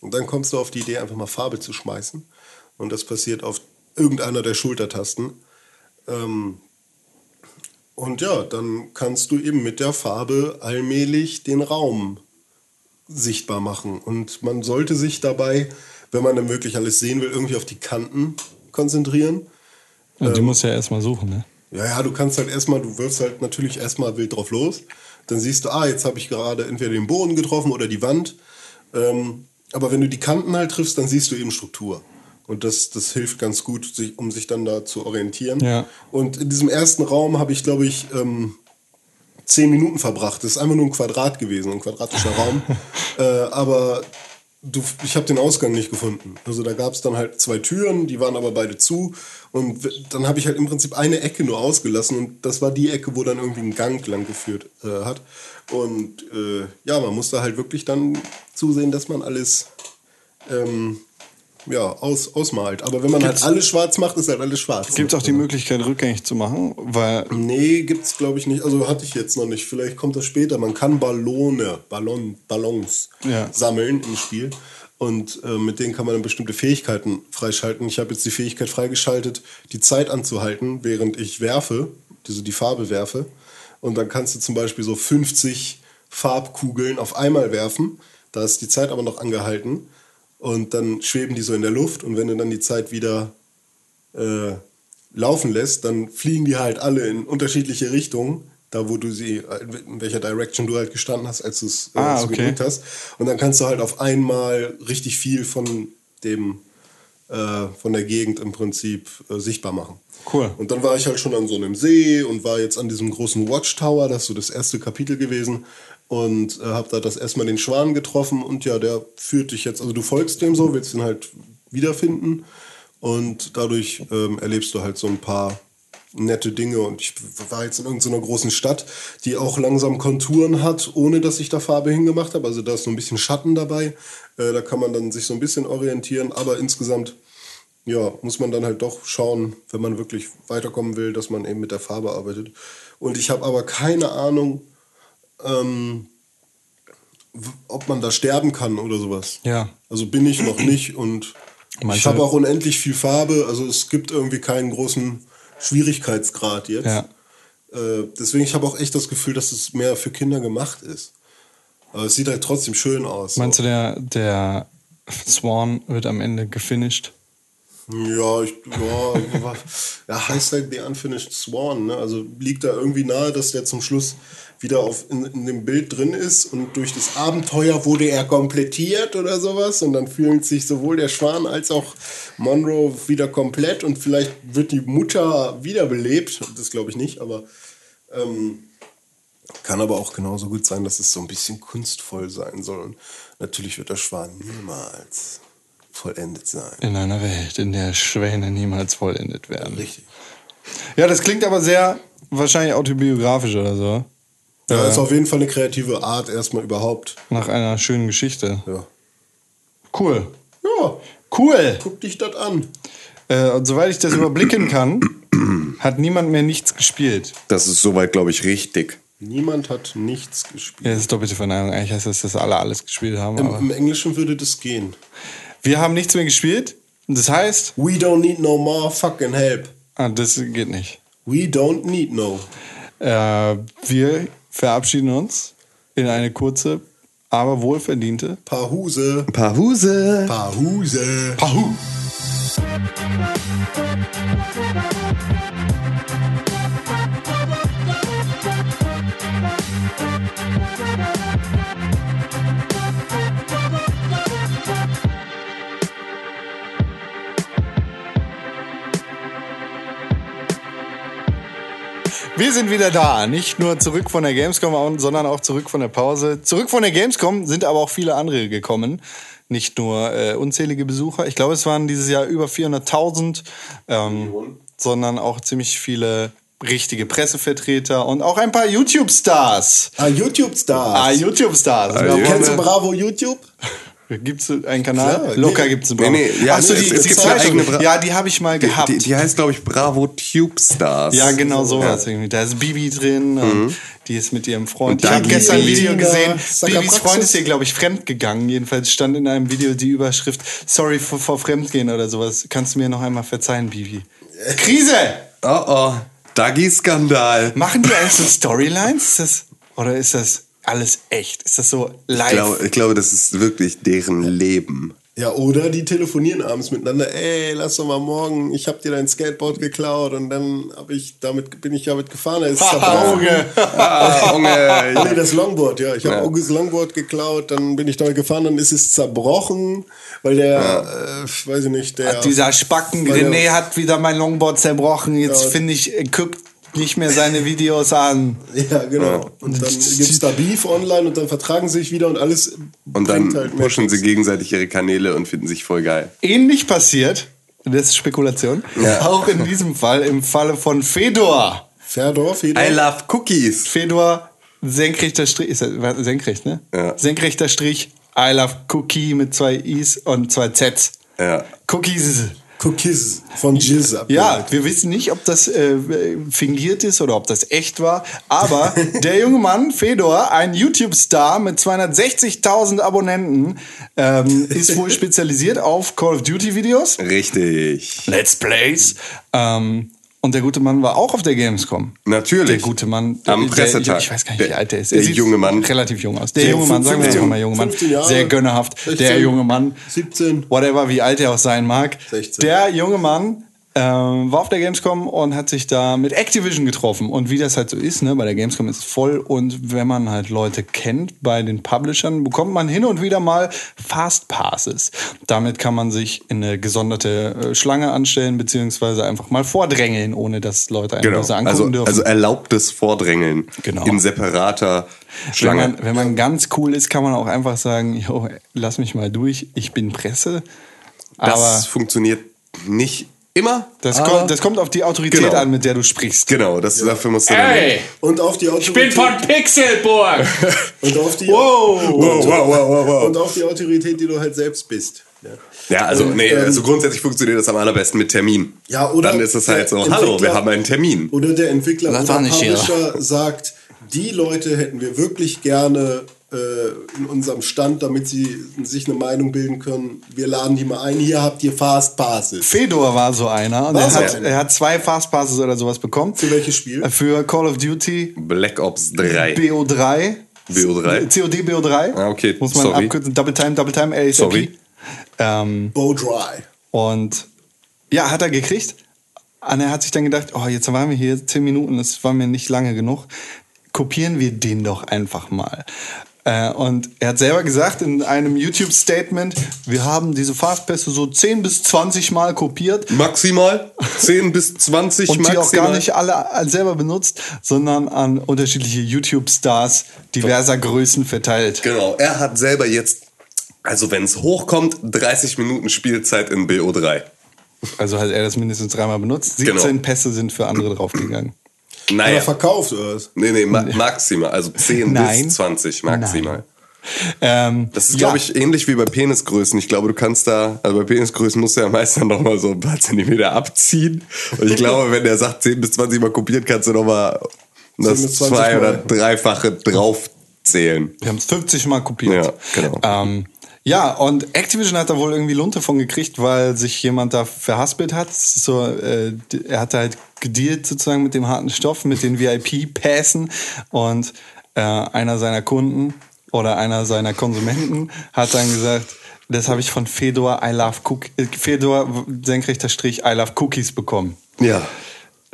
Und dann kommst du auf die Idee, einfach mal Farbe zu schmeißen. Und das passiert auf irgendeiner der Schultertasten. Ähm, und ja, dann kannst du eben mit der Farbe allmählich den Raum sichtbar machen. Und man sollte sich dabei, wenn man dann wirklich alles sehen will, irgendwie auf die Kanten konzentrieren. Und die muss ja erstmal suchen, ne? Ja, ja, du kannst halt erstmal, du wirfst halt natürlich erstmal wild drauf los. Dann siehst du, ah, jetzt habe ich gerade entweder den Boden getroffen oder die Wand. Ähm, aber wenn du die Kanten halt triffst, dann siehst du eben Struktur. Und das, das hilft ganz gut, sich, um sich dann da zu orientieren. Ja. Und in diesem ersten Raum habe ich, glaube ich, ähm, zehn Minuten verbracht. Das ist einfach nur ein Quadrat gewesen, ein quadratischer Raum. Äh, aber du, ich habe den Ausgang nicht gefunden. Also da gab es dann halt zwei Türen, die waren aber beide zu. Und dann habe ich halt im Prinzip eine Ecke nur ausgelassen. Und das war die Ecke, wo dann irgendwie ein Gang lang geführt äh, hat. Und äh, ja, man musste halt wirklich dann zusehen, dass man alles ähm, ja, aus, ausmalt. Aber wenn man Gibt's- halt alles schwarz macht, ist halt alles schwarz. Gibt es auch die Möglichkeit, rückgängig zu machen? Weil, Nee, gibt's glaube ich nicht. Also hatte ich jetzt noch nicht. Vielleicht kommt das später. Man kann Ballone, Ballon, Ballons Ja. sammeln im Spiel. Und äh, mit denen kann man dann bestimmte Fähigkeiten freischalten. Ich habe jetzt die Fähigkeit freigeschaltet, die Zeit anzuhalten, während ich werfe, also die Farbe werfe. Und dann kannst du zum Beispiel so 50 Farbkugeln auf einmal werfen. Da ist die Zeit aber noch angehalten. Und dann schweben die so in der Luft. Und wenn du dann die Zeit wieder äh, laufen lässt, dann fliegen die halt alle in unterschiedliche Richtungen, da wo du sie, in welcher Direction du halt gestanden hast, als du es äh, Ah, so okay. hast. Und dann kannst du halt auf einmal richtig viel von dem, äh, von der Gegend im Prinzip äh, sichtbar machen. Cool. Und dann war ich halt schon an so einem See und war jetzt an diesem großen Watchtower, das ist so das erste Kapitel gewesen. Und äh, habe da das erstmal den Schwan getroffen und ja, der führt dich jetzt, also du folgst dem so, willst ihn halt wiederfinden und dadurch ähm, erlebst du halt so ein paar nette Dinge und ich war jetzt in irgendeiner großen Stadt, die auch langsam Konturen hat, ohne dass ich da Farbe hingemacht habe. Also da ist so ein bisschen Schatten dabei. Äh, da kann man dann sich so ein bisschen orientieren, aber insgesamt ja, muss man dann halt doch schauen, wenn man wirklich weiterkommen will, dass man eben mit der Farbe arbeitet. Und ich habe aber keine Ahnung, ähm, ob man da sterben kann oder sowas. Ja. Also bin ich noch nicht und Meinst ich habe auch unendlich viel Farbe. Also es gibt irgendwie keinen großen Schwierigkeitsgrad jetzt. Ja. Äh, deswegen, ich habe auch echt das Gefühl, dass es mehr für Kinder gemacht ist. Aber es sieht halt trotzdem schön aus. meinst du, der, der Swan wird am Ende gefinished? Ja, ich, ja, ja, heißt halt The Unfinished Swan, ne? Also liegt da irgendwie nahe, dass der zum Schluss wieder auf, in, in dem Bild drin ist und durch das Abenteuer wurde er komplettiert oder sowas und dann fühlen sich sowohl der Schwan als auch Monroe wieder komplett und vielleicht wird die Mutter wiederbelebt, das glaube ich nicht, aber ähm, Kann aber auch genauso gut sein, dass es so ein bisschen kunstvoll sein soll. Und natürlich wird der Schwan niemals vollendet sein. In einer Welt, in der Schwäne niemals vollendet werden. Richtig. Ja, das klingt aber sehr wahrscheinlich autobiografisch oder so. Ja, ist auf jeden Fall eine kreative Art erstmal überhaupt. Nach einer schönen Geschichte. Ja. Cool. Ja, Cool. guck dich das an. Äh, und soweit ich das überblicken kann, hat niemand mehr nichts gespielt. Das ist soweit, glaube ich, richtig. Niemand hat nichts gespielt. Ja, das ist doppelte Verneinung. Eigentlich heißt das, dass alle alles gespielt haben. Im, Aber Im Englischen würde das gehen. Wir haben nichts mehr gespielt. Das heißt, We don't need no more fucking help. ah, das geht nicht. We don't need no. Äh, wir verabschieden uns in eine kurze, aber wohlverdiente Pahuse. Pahuse. Pahuse. Pahu. Wir sind wieder da. Nicht nur zurück von der Gamescom, sondern auch zurück von der Pause. Zurück von der Gamescom sind aber auch viele andere gekommen. Nicht nur äh, unzählige Besucher. Ich glaube, es waren dieses Jahr über 400.000, ähm, sondern auch ziemlich viele richtige Pressevertreter und auch ein paar YouTube-Stars. Ah, YouTube-Stars. Ah, YouTube-Stars. Haben- Kennst du Bravo YouTube? Gibt's einen Kanal? Klar, Locker nee. gibt's einen Nee, nee, ja, Achso, nee, die, es- es die gibt eine eigene Bra- Ja, die habe ich mal gehabt. Die, die heißt, glaube ich, Bravo Tube Stars. Ja, genau sowas irgendwie. Da ist Bibi drin, und die ist mit ihrem Freund. Und Ich habe gestern ein Video gesehen. Bibis Freund ist ihr, glaube ich, fremd gegangen. Jedenfalls stand in einem Video die Überschrift Sorry vor, vor Fremdgehen oder sowas. Kannst du mir noch einmal verzeihen, Bibi? Krise! Oh oh. Dagi-Skandal. Machen die eigentlich so Storylines? Ist das, oder ist das alles echt? Ist das so live? Ich glaube, ich glaube, das ist wirklich deren Leben. Ja, oder die telefonieren abends miteinander. Ey, lass doch mal morgen. Ich habe dir dein Skateboard geklaut und dann hab ich damit bin ich damit gefahren. Es ist zerbrochen. Junge. Ah, nee, das Longboard, ja. Ich habe Ja. August Longboard geklaut, dann bin ich damit gefahren, dann ist es zerbrochen, weil der, äh, weiß ich nicht, der. Dieser Spacken der- René hat wieder mein Longboard zerbrochen. Jetzt Ja. finde ich, guckt nicht mehr seine Videos an. ja, genau. Und dann gibt's da Beef online und dann vertragen sie sich wieder und alles. Und dann halt pushen sie gegenseitig ihre Kanäle und finden sich voll geil. Ähnlich passiert, das ist Spekulation, Ja. auch in diesem Fall, im Falle von Fedor. Fedor, Fedor. I love cookies. Fedor, senkrechter Strich, ist das senkrecht, ne? Ja. Senkrechter Strich, I love Cookie mit zwei I's und zwei Z's. Ja. Cookies. Cookies von Jizz. Ja, wir wissen nicht, ob das äh, fingiert ist oder ob das echt war. Aber der junge Mann, Fedor, ein YouTube-Star mit 260.000 Abonnenten, ähm, ist wohl spezialisiert auf Call of Duty-Videos. Richtig. Let's Plays. Ähm, und der gute Mann war auch auf der Gamescom. Natürlich. Der gute Mann. Am der, Pressetag. Ich weiß gar nicht, wie Der- alt der ist. der Er sieht junge Mann. Relativ jung aus. Der Der junge Mann, sagen wir 15, einfach mal junge Mann. 15 Jahre. Sehr gönnerhaft. 16, der junge Mann. 17. Whatever, wie alt er auch sein mag. 16. Der junge Mann ähm, war auf der Gamescom und hat sich da mit Activision getroffen. Und wie das halt so ist, ne, bei der Gamescom ist es voll. Und wenn man halt Leute kennt bei den Publishern, bekommt man hin und wieder mal Fastpasses. Damit kann man sich in eine gesonderte äh, Schlange anstellen, beziehungsweise einfach mal vordrängeln, ohne dass Leute einen Genau. angucken Also, dürfen. also erlaubtes Vordrängeln. Genau. In separater wenn Schlange. man, wenn man ganz cool ist, kann man auch einfach sagen, jo, lass mich mal durch, ich bin Presse. das Aber funktioniert nicht immer. das, aber- kommt, das kommt auf die Autorität Genau. an, mit der du sprichst. Genau, das, dafür musst du Hey, Und auf die Autorität. ich bin von Pixelburg. Und auf die, Wow. Wow, wow, wow, wow, wow. und auf die Autorität, die du halt selbst bist. Ja. Ja, also, Und, nee, ähm, also grundsätzlich funktioniert das am allerbesten mit Termin. Ja, oder Dann ist es halt so, hallo, wir haben einen Termin. Oder der Entwickler Das oder. Publisher sagt, die Leute hätten wir wirklich gerne äh, in unserem Stand, damit sie sich eine Meinung bilden können. Wir laden die mal ein, hier habt ihr Fastpasses. Fedor war so einer und War er so hat, einer? er hat zwei Fastpasses oder sowas bekommen. Für welches Spiel? Für Call of Duty Black Ops 3. BO3. BO3? COD BO3. Ah, okay, Muss man sorry. abkürzen. Double Time, Double Time, ASAP. Sorry. Ähm, Bow Dry. Und ja, hat er gekriegt. Und er hat sich dann gedacht, oh, jetzt waren wir hier zehn Minuten, das war mir nicht lange genug. Kopieren wir den doch einfach mal. Äh, und er hat selber gesagt in einem YouTube-Statement, wir haben diese Fastpässe so 10 bis 20 Mal kopiert Maximal 10 bis 20 und maximal. die auch gar nicht alle selber benutzt, sondern an unterschiedliche YouTube-Stars diverser Größen verteilt. Genau, er hat selber jetzt, also wenn es hochkommt, 30 Minuten Spielzeit in BO3. Also hat er das mindestens dreimal benutzt. 17 Genau. Pässe sind für andere draufgegangen. Oder Naja, verkauft oder was? nee, nee, ma maximal, also 10 Nein. bis 20 maximal. Ähm, Das ist, ja, glaube ich, ähnlich wie bei Penisgrößen. Ich glaube, du kannst da, also bei Penisgrößen musst du ja meist dann noch mal so ein paar Zentimeter abziehen. Und ich glaube, wenn der sagt 10 bis 20 Mal kopiert, kannst du noch mal 10 das bis 20 zwei- oder dreifache draufzählen. Wir haben es 50 Mal kopiert. Ja, genau. Ähm, ja, und Activision hat da wohl irgendwie Lunte von gekriegt, weil sich jemand da verhaspelt hat. So, äh, er hatte halt gedealt sozusagen mit dem harten Stoff, mit den VIP-Pässen und äh, einer seiner Kunden oder einer seiner Konsumenten hat dann gesagt, das habe ich von Fedor I Love Cook äh, Fedor senkrechter Strich I Love Cookies bekommen. Ja.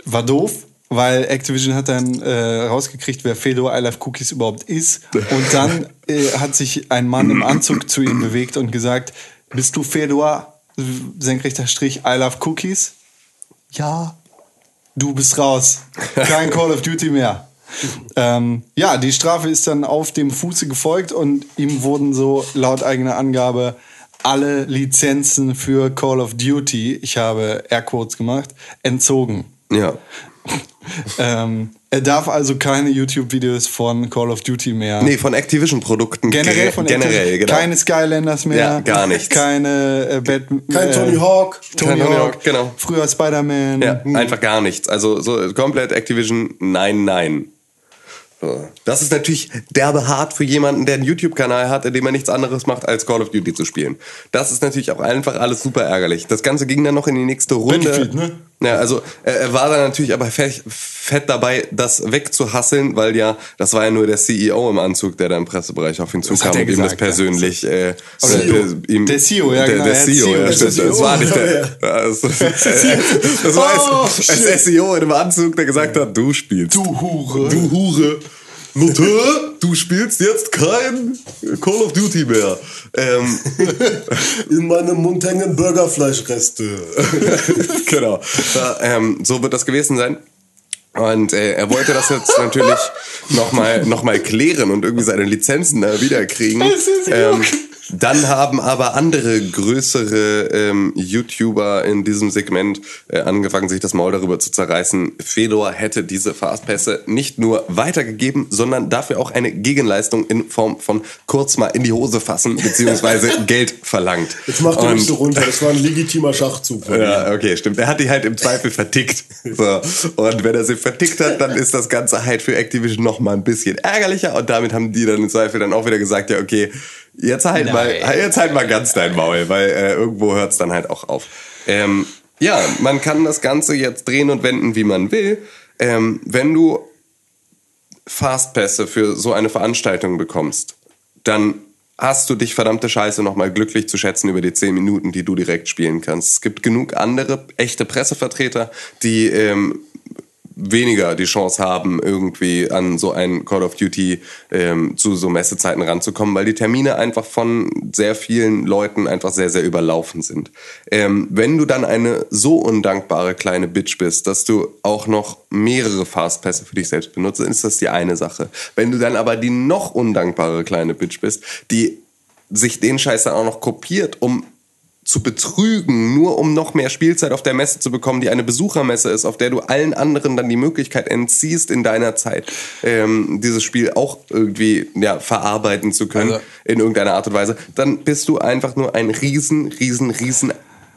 War doof, weil Activision hat dann äh, rausgekriegt, wer Fedor I Love Cookies überhaupt ist. Und dann äh, hat sich ein Mann im Anzug zu ihm bewegt und gesagt, bist du Fedor, senkrechter Strich, I Love Cookies? Ja. Du bist raus. Kein Call of Duty mehr. Ähm, ja, die Strafe ist dann auf dem Fuße gefolgt und ihm wurden so laut eigener Angabe alle Lizenzen für Call of Duty, ich habe Airquotes gemacht, entzogen. Ja. Ähm, er darf also keine YouTube-Videos von Call of Duty mehr. Nee, von Activision-Produkten. generell von generell, Activision. genau. Keine Skylanders mehr. Ja, gar nichts. Keine äh, Batman. Kein äh, Tony Hawk. Tony Kein Tony Hawk, Hawk, genau. Früher Spider-Man. Ja, einfach gar nichts. Also so komplett Activision, nein, nein. So. Das ist natürlich derbe hart für jemanden, der einen YouTube-Kanal hat, in dem er nichts anderes macht, als Call of Duty zu spielen. Das ist natürlich auch einfach alles super ärgerlich. Das Ganze ging dann noch in die nächste Runde. Battlefield, ne? Ja, also er, war dann natürlich aber fett, dabei, das wegzuhasseln, weil ja, das war ja nur der CEO im Anzug, der da im Pressebereich auf ihn zukam und ihm das gesagt, ja. persönlich... Äh, Oder äh, ihm, der CEO, ja, der, genau, Der er hat CEO, CEO, ja, das stimmt. Das war nicht der... Das, war Oh, es, es SEO in einem Anzug, der gesagt hat, du spielst. Du Hure. Du Hure. Mutter, du spielst jetzt kein Call of Duty mehr. Ähm, In meinem Mund hängen Burgerfleischreste. genau. Da, ähm, so wird das gewesen sein. Und äh, er wollte das jetzt natürlich nochmal noch mal klären und irgendwie seine Lizenzen da wiederkriegen. Ähm, dann haben aber andere größere ähm, YouTuber in diesem Segment äh, angefangen, sich das Maul darüber zu zerreißen. Fedor hätte diese Fastpässe nicht nur weitergegeben, sondern dafür auch eine Gegenleistung in Form von kurz mal in die Hose fassen beziehungsweise Geld verlangt. Jetzt macht Und- nicht so runter. Das war ein legitimer Schachzug. ja, okay, stimmt. Er hat die halt im Zweifel vertickt. So. Und wenn er sie vertickt hat, dann ist das Ganze halt für Activision noch mal ein bisschen ärgerlicher. Und damit haben die dann im Zweifel dann auch wieder gesagt, ja, okay, jetzt halt mal, jetzt halt mal ganz dein Maul, weil äh, irgendwo hört es dann halt auch auf. Ähm, ja, man kann das Ganze jetzt drehen und wenden, wie man will. Ähm, wenn du Fastpässe für so eine Veranstaltung bekommst, dann hast du dich verdammte Scheiße nochmal glücklich zu schätzen über die 10 Minuten, die du direkt spielen kannst. Es gibt genug andere echte Pressevertreter, die ähm, weniger die Chance haben, irgendwie an so ein Call of Duty ähm, zu so Messezeiten ranzukommen, weil die Termine einfach von sehr vielen Leuten einfach sehr, sehr überlaufen sind. Ähm, wenn du dann eine so undankbare kleine Bitch bist, dass du auch noch mehrere Fastpässe für dich selbst benutzt, ist das die eine Sache. Wenn du dann aber die noch undankbare kleine Bitch bist, die sich den Scheiß dann auch noch kopiert, um zu betrügen, nur um noch mehr Spielzeit auf der Messe zu bekommen, die eine Besuchermesse ist, auf der du allen anderen dann die Möglichkeit entziehst, in deiner Zeit ähm, dieses Spiel auch irgendwie ja, verarbeiten zu können, Also- in irgendeiner Art und Weise, dann bist du einfach nur ein riesen, riesen, riesen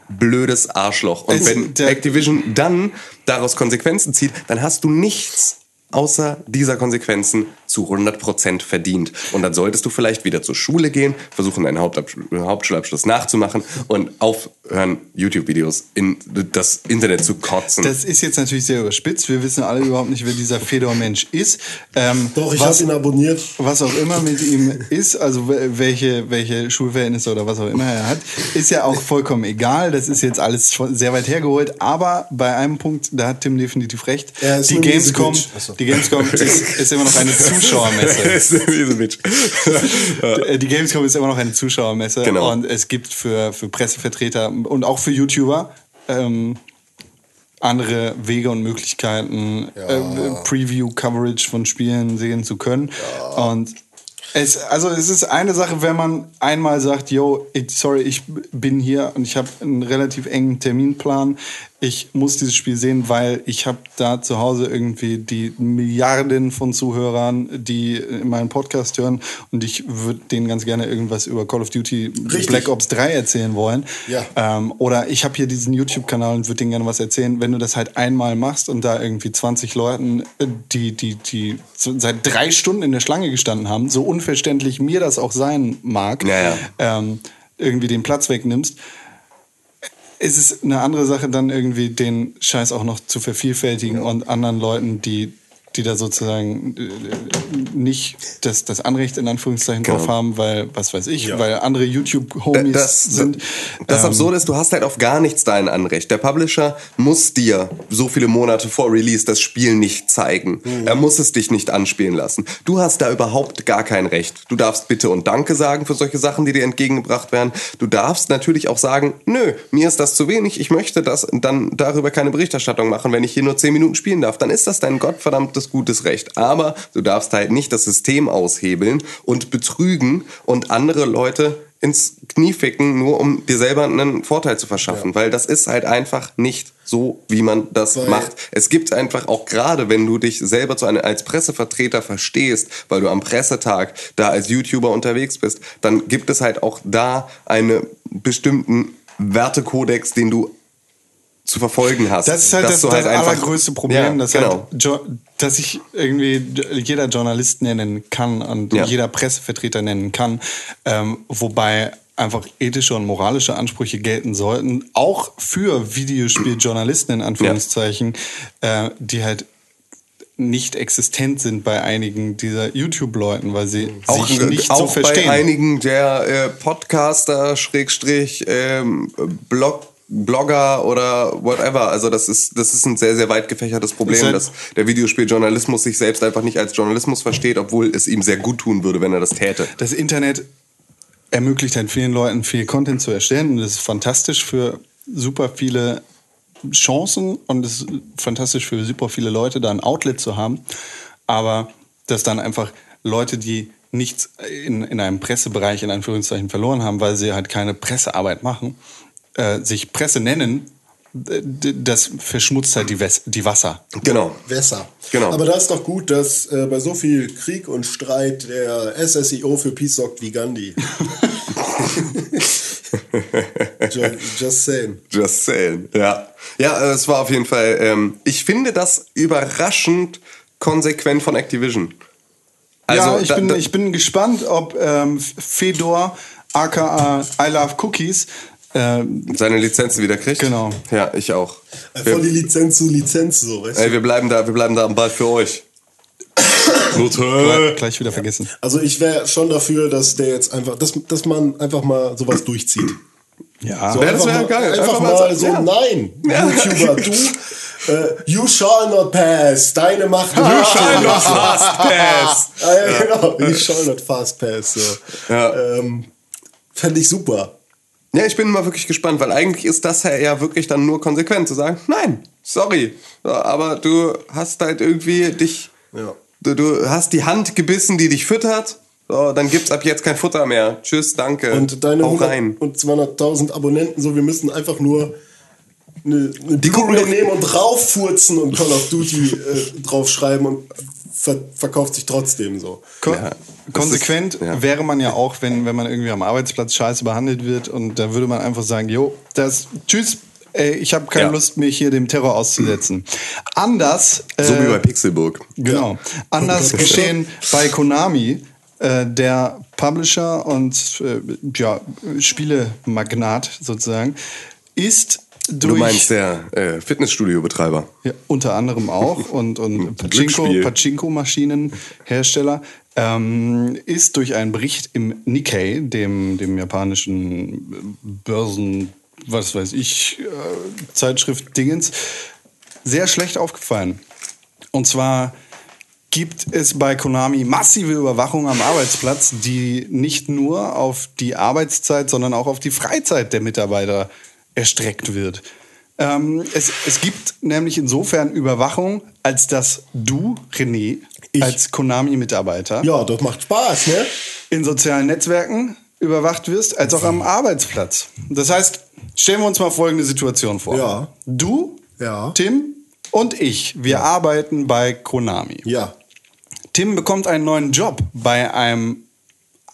blödes Arschloch. Und wenn Activision dann daraus Konsequenzen zieht, dann hast du nichts außer dieser Konsequenzen zu 100% verdient. Und dann solltest du vielleicht wieder zur Schule gehen, versuchen deinen Hauptabsch Hauptschulabschluss nachzumachen und aufhören, YouTube-Videos in das Internet zu kotzen. Das ist jetzt natürlich sehr überspitzt. Wir wissen alle überhaupt nicht, wer dieser Fedor-Mensch ist. Ähm, Doch, ich habe ihn abonniert. was auch immer mit ihm ist, also wel- welche, welche Schulverhältnisse oder was auch immer er hat, ist ja auch vollkommen egal. Das ist jetzt alles schon sehr weit hergeholt. Aber bei einem Punkt, da hat Tim definitiv recht. Die Gamescom. Ach so. die Gamescom ist, ist immer noch eine zu Zuschauermesse. Die Gamescom ist immer noch eine Zuschauermesse Genau. und es gibt für, für Pressevertreter und auch für YouTuber ähm, andere Wege und Möglichkeiten, äh, Preview-Coverage von Spielen sehen zu können. Und es, also es ist eine Sache, wenn man einmal sagt, yo, sorry, ich bin hier und ich habe einen relativ engen Terminplan. Ich muss dieses Spiel sehen, weil ich habe da zu Hause irgendwie die Milliarden von Zuhörern, die meinen Podcast hören und ich würde denen ganz gerne irgendwas über Call of Duty Richtig. Black Ops 3 erzählen wollen. Ja. Ähm, oder ich habe hier diesen YouTube-Kanal und würde denen gerne was erzählen. Wenn du das halt einmal machst und da irgendwie 20 Leuten, äh, die, die, die seit drei Stunden in der Schlange gestanden haben, so unverständlich mir das auch sein mag, Ja, ja. Ähm, irgendwie den Platz wegnimmst, ist es eine andere Sache, dann irgendwie den Scheiß auch noch zu vervielfältigen und anderen Leuten, die, die da sozusagen äh, nicht das, das Anrecht in Anführungszeichen drauf Genau. haben, weil, was weiß ich, weil andere YouTube-Homies das, sind. Das Ähm, Absurde ist, du hast halt auf gar nichts dein Anrecht. Der Publisher muss dir so viele Monate vor Release das Spiel nicht zeigen. Er muss es dich nicht anspielen lassen. Du hast da überhaupt gar kein Recht. Du darfst bitte und Danke sagen für solche Sachen, die dir entgegengebracht werden. Du darfst natürlich auch sagen, nö, mir ist das zu wenig. Ich möchte das dann darüber keine Berichterstattung machen. Wenn ich hier nur 10 Minuten spielen darf, dann ist das dein gottverdammtes gutes Recht. Aber du darfst halt nicht das System aushebeln und betrügen und andere Leute ins Knie ficken, nur um dir selber einen Vorteil zu verschaffen. Weil das ist halt einfach nicht so, wie man das Weil- macht. Es gibt einfach auch gerade, wenn du dich selber zu einem, als Pressevertreter verstehst, weil du am Pressetag da als YouTuber unterwegs bist, dann gibt es halt auch da einen bestimmten Wertekodex, den du zu verfolgen hast. Das ist halt das, du das allergrößte Problem, Ja, dass, genau. halt dass ich irgendwie jeder Journalist nennen kann und Ja. jeder Pressevertreter nennen kann, ähm, wobei einfach ethische und moralische Ansprüche gelten sollten, auch für Videospieljournalisten in Anführungszeichen, äh, die halt nicht existent sind bei einigen dieser YouTube-Leuten, weil sie auch, sich nicht auch so verstehen. bei einigen der äh, Podcaster, Schrägstrich, ähm, Blog, Blogger oder whatever. Also das ist, das ist ein sehr, sehr weit gefächertes Problem, halt- dass der Videospieljournalismus sich selbst einfach nicht als Journalismus versteht, obwohl es ihm sehr gut tun würde, wenn er das täte. das Internet ermöglicht halt vielen Leuten viel Content zu erstellen und das ist fantastisch für super viele Chancen und es ist fantastisch für super viele Leute, da ein Outlet zu haben. Aber dass dann einfach Leute, die nichts in, in einem Pressebereich in Anführungszeichen verloren haben, weil sie halt keine Pressearbeit machen, äh, sich Presse nennen, das verschmutzt halt die, Wes die Wasser. Genau. Wässer. Genau. Aber da ist doch gut, dass äh, bei so viel Krieg und Streit der SSIO für Peace sorgt wie Gandhi. just, just saying. Just saying. Ja. Ja, äh, es war auf jeden Fall, ähm, ich finde das überraschend konsequent von Activision. Also, ja, ich, da- bin, da- ich bin gespannt, ob ähm, Fedor, aka I Love Cookies, seine Lizenzen wieder kriegt. Genau. Ja, ich auch. Von die Wir, Lizenz zu Lizenz, so, weißt du? ey, wir bleiben da, wir bleiben da am Ball für euch. gleich, gleich wieder vergessen. Also ich wäre schon dafür, dass der jetzt einfach, dass, dass man einfach mal sowas durchzieht. Ja, So Ja, das wäre geil. Einfach, Einfach mal mal so- so, ja. nein, YouTuber, du, äh, you shall not pass, deine Macht. You shall not fast pass. Ah, ja, genau, you shall not fast pass. So. Ja. Ähm, Fände ich super. Ja, ich bin mal wirklich gespannt, weil eigentlich ist das ja wirklich dann nur konsequent zu sagen, nein, sorry, So, aber du hast halt irgendwie dich, Ja. du, du hast die Hand gebissen, die dich füttert, so, dann gibt's ab jetzt kein Futter mehr. Tschüss, danke. Und deine Hau 100 rein. und 200.000 Abonnenten, so, wir müssen einfach nur eine, eine Die gucken nehmen und drauffurzen und Call of Duty äh, draufschreiben und verkauft sich trotzdem so. Ko Ja, konsequent ist- ja. wäre man ja auch, wenn, wenn man irgendwie am Arbeitsplatz scheiße behandelt wird und da würde man einfach sagen, jo, das, tschüss, ey, ich habe keine Ja. Lust, mich hier dem Terror auszusetzen. Anders, So äh, wie bei Pixelburg. Genau. Anders geschehen bei Konami, äh, der Publisher und äh, ja, Spielemagnat sozusagen, ist Du meinst der äh, Fitnessstudio-Betreiber. ja, unter anderem auch und, und Pachinko. Pachinko-Maschinenhersteller ähm, ist durch einen Bericht im Nikkei, dem, dem japanischen Börsen, was weiß ich, äh, Zeitschrift Dingens, sehr schlecht aufgefallen. Und zwar gibt es bei Konami massive Überwachung am Arbeitsplatz, die nicht nur auf die Arbeitszeit, sondern auch auf die Freizeit der Mitarbeiter erstreckt wird. Ähm, es, es gibt nämlich insofern Überwachung, als dass du, René, Ich. als Konami-Mitarbeiter Ja, das macht Spaß, ne? in sozialen Netzwerken überwacht wirst, als auch am Arbeitsplatz. Das heißt, stellen wir uns mal folgende Situation vor. Ja. Du, Ja. Tim und ich, wir arbeiten bei Konami. Ja. Tim bekommt einen neuen Job bei einem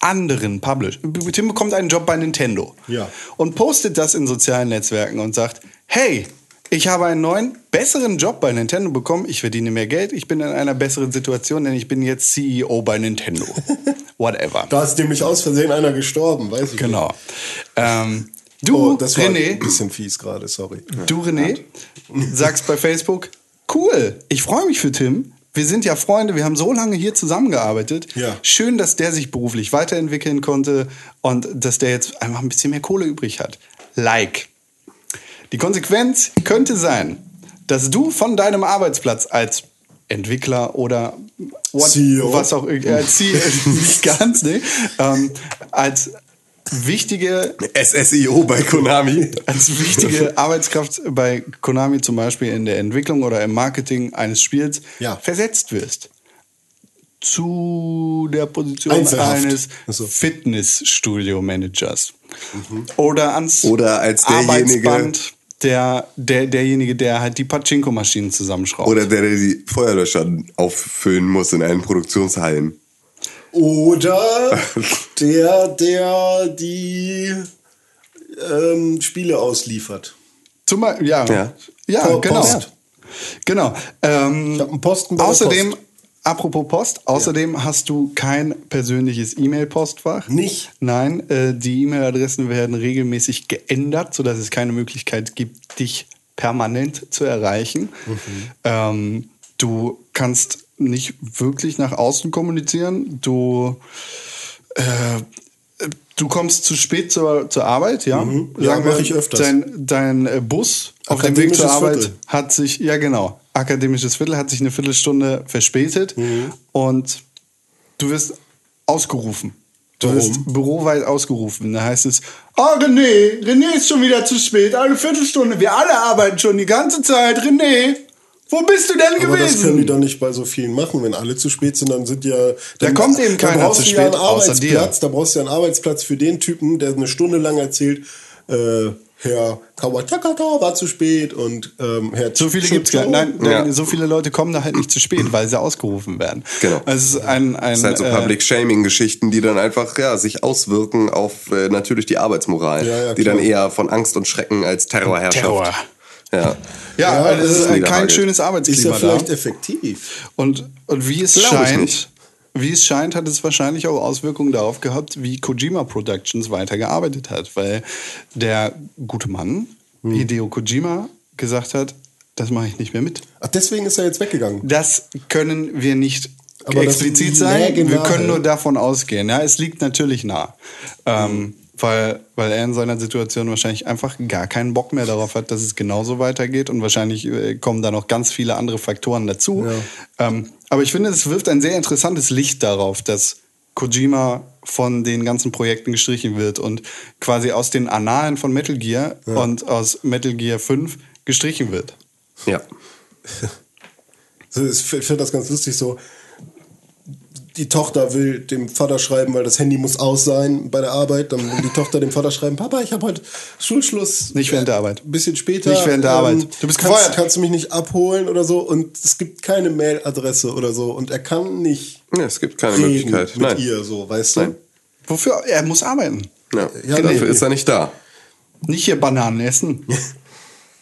anderen Publisher. Tim bekommt einen Job bei Nintendo. Ja. Und postet das in sozialen Netzwerken und sagt, hey, ich habe einen neuen, besseren Job bei Nintendo bekommen. Ich verdiene mehr Geld. Ich bin in einer besseren Situation, denn ich bin jetzt CEO bei Nintendo. Whatever. Da ist nämlich aus Versehen einer gestorben, weiß ich Genau. Ähm, nicht. du, Oh, das war René, ein bisschen fies gerade, sorry. du, René, sagst bei Facebook, cool, ich freue mich für Tim. Wir sind ja Freunde, wir haben so lange hier zusammengearbeitet. Ja. Schön, dass der sich beruflich weiterentwickeln konnte und dass der jetzt einfach ein bisschen mehr Kohle übrig hat. Like. Die Konsequenz könnte sein, dass du von deinem Arbeitsplatz als Entwickler oder what, CEO. was auch äh, CEO, nicht ganz, ne? Ähm, als wichtige SSIO bei Konami. als wichtige Arbeitskraft bei Konami zum Beispiel in der Entwicklung oder im Marketing eines Spiels Ja. versetzt wirst. Zu der Position Einzelhaft. eines so. Fitnessstudio-Managers. Oder ans Oder als derjenige- der, der, derjenige, der halt die Pachinko-Maschinen zusammenschraubt. Oder der, der die Feuerlöscher auffüllen muss in allen Produktionshallen. Oder der, der die ähm, Spiele ausliefert. Zum Beispiel, ja. Ja. Ja, genau. Post. Genau. Ähm, Ich einen Posten bei der außerdem, Post. apropos Post, außerdem hast du kein persönliches E-Mail-Postfach. Nicht? Nein, äh, die E-Mail-Adressen werden regelmäßig geändert, sodass es keine Möglichkeit gibt, dich permanent zu erreichen. Mhm. Ähm, du kannst nicht wirklich nach außen kommunizieren. Du äh, Du kommst zu spät zur, zur Arbeit, ja? Mhm. Ja, Sagen wir, mach ich öfters. Dein, dein äh, Bus auf dem Weg zur Arbeit Viertel. hat sich, ja genau, akademisches Viertel hat sich eine Viertelstunde verspätet Mhm. und du wirst ausgerufen. Du Warum? wirst büroweit ausgerufen. Da heißt es, oh René, René ist schon wieder zu spät, eine Viertelstunde, wir alle arbeiten schon die ganze Zeit, René, wo bist du denn Aber das können die gewesen? doch nicht bei so vielen machen. Wenn alle zu spät sind, dann sind ja. Da kommt eben keiner brauchst zu du ja spät, einen außer Arbeitsplatz. dir. Da brauchst du ja einen Arbeitsplatz für den Typen, der eine Stunde lang erzählt, äh, Herr Kawatakata war zu spät und ähm, Herr So viele gibt's gar. Nein, Ja. so viele Leute kommen da halt nicht zu spät, weil sie ausgerufen werden. Genau. Also es ist ein, ein Das ist halt so äh, Public-Shaming-Geschichten, die dann einfach ja, sich auswirken auf äh, natürlich die Arbeitsmoral, Ja, ja, die dann eher von Angst und Schrecken als Terror herrschaft. Terror. Ja. Ja, Ja, weil es das ist ist ein, kein niederhagelt. schönes Ist ja Arbeitsklima vielleicht da. effektiv. Und, und wie es Glaub ich scheint, wie es scheint, hat es wahrscheinlich auch Auswirkungen darauf gehabt, wie Kojima Productions weitergearbeitet hat, weil der gute Mann, Hm. Hideo Kojima, gesagt hat, das mache ich nicht mehr mit. Ach, deswegen ist er jetzt weggegangen. Das können wir nicht Aber das explizit sagen. Wir können nur davon ausgehen. Ja, es liegt natürlich nah. Ähm, weil, weil er in seiner Situation wahrscheinlich einfach gar keinen Bock mehr darauf hat, dass es genauso weitergeht. Und wahrscheinlich äh, kommen da noch ganz viele andere Faktoren dazu. Ähm, aber ich finde, es wirft ein sehr interessantes Licht darauf, dass Kojima von den ganzen Projekten gestrichen wird und quasi aus den Annalen von Metal Gear und aus Metal Gear 5 gestrichen wird. ja. So, Ich finde das ganz lustig so. Die Tochter will dem Vater schreiben, weil das Handy muss aus sein bei der Arbeit. Dann will die Tochter dem Vater schreiben, Papa, ich habe heute Schulschluss. Nicht während der Arbeit. Ein bisschen später. Nicht während der Arbeit. Du bist kannst, gefeuert. Kannst du mich nicht abholen oder so? Und es gibt keine Mailadresse oder so. Und er kann nicht ja, es gibt keine reden Möglichkeit. mit Nein. ihr so, weißt du? Nein. Wofür? Er muss arbeiten. Ja. Ja, Dafür nee. ist er nicht da. Nicht hier Bananen essen.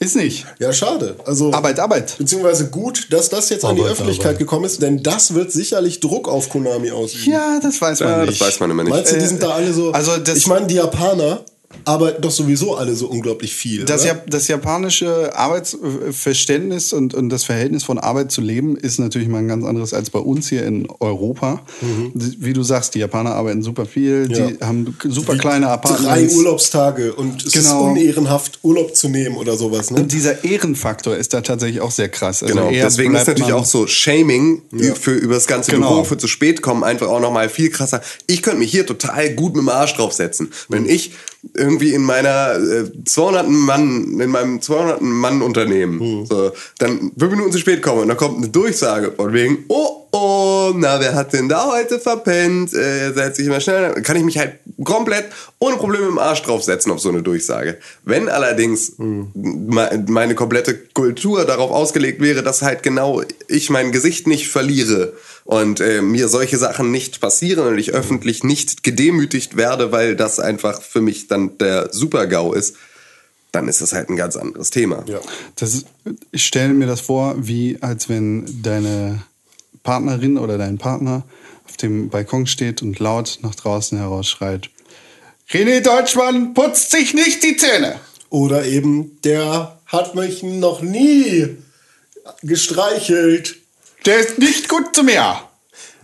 Ist nicht. Ja, schade. Also, Arbeit, Arbeit. Beziehungsweise gut, dass das jetzt an die Arbeit, Öffentlichkeit Arbeit. gekommen ist, denn das wird sicherlich Druck auf Konami ausüben. Ja, das weiß man Ja, nicht. das weiß man immer nicht. Meinst du, die sind da alle so. Also das- ich meine, die Japaner aber doch sowieso alle so unglaublich viel. Das, ja, das japanische Arbeitsverständnis und, und das Verhältnis von Arbeit zu Leben ist natürlich mal ein ganz anderes als bei uns hier in Europa. Wie du sagst, die Japaner arbeiten super viel, Mhm. Ja. die haben super Wie kleine Drei Apartments. Urlaubstage und es Genau. ist unehrenhaft, Urlaub zu nehmen oder sowas. Ne? Und dieser Ehrenfaktor ist da tatsächlich auch sehr krass. Also Genau, deswegen ist natürlich auch so Shaming für über das ganze Genau. Büro, für zu spät kommen, einfach auch nochmal viel krasser. Ich könnte mich hier total gut mit dem Arsch draufsetzen. Wenn ich irgendwie in meiner äh, 200 Mann, in meinem 200 Mann Unternehmen, so, dann fünf Minuten zu spät komme und dann kommt eine Durchsage von wegen, oh, oh, na, wer hat denn da heute verpennt? Äh, setz dich mal schnell. Dann kann ich mich halt komplett ohne Probleme im Arsch draufsetzen auf so eine Durchsage. Wenn allerdings me- meine komplette Kultur darauf ausgelegt wäre, dass halt genau ich mein Gesicht nicht verliere und äh, mir solche Sachen nicht passieren und ich öffentlich nicht gedemütigt werde, weil das einfach für mich dann der Super-GAU ist, dann ist das halt ein ganz anderes Thema. Ja. Das ist, ich stelle mir das vor, wie als wenn deine Partnerin oder dein Partner auf dem Balkon steht und laut nach draußen herausschreit. René Deutschmann putzt sich nicht die Zähne. Oder eben, der hat mich noch nie gestreichelt. Der ist nicht gut zu mir.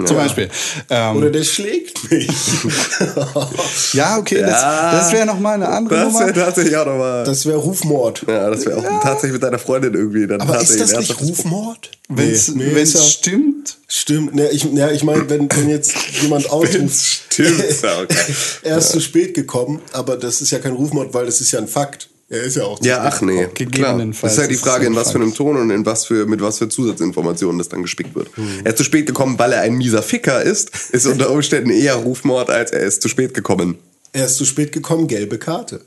Zum Beispiel. Ähm, Oder der schlägt mich. ja, okay, das, das wäre nochmal eine andere Das Nummer. wäre tatsächlich auch nochmal. Das wäre Rufmord. Ja, das wäre auch tatsächlich mit deiner Freundin irgendwie. Dann Aber ist das nicht Rufmord? Wenn es Nee, nee, ja- stimmt. Stimmt. Ne, ich ne, ich meine, wenn, wenn jetzt jemand ausruft, stimmt, ja, okay. er ist zu spät gekommen, aber das ist ja kein Rufmord, weil das ist ja ein Fakt. Er ist ja auch zu Ja, ach nee, klar. Das ist halt die Frage, in was für einem Ton und in was für, mit was für Zusatzinformationen das dann gespickt wird. Er ist zu spät gekommen, weil er ein mieser Ficker ist, ist unter Umständen eher Rufmord, als er ist zu spät gekommen. Er ist zu spät gekommen, gelbe Karte.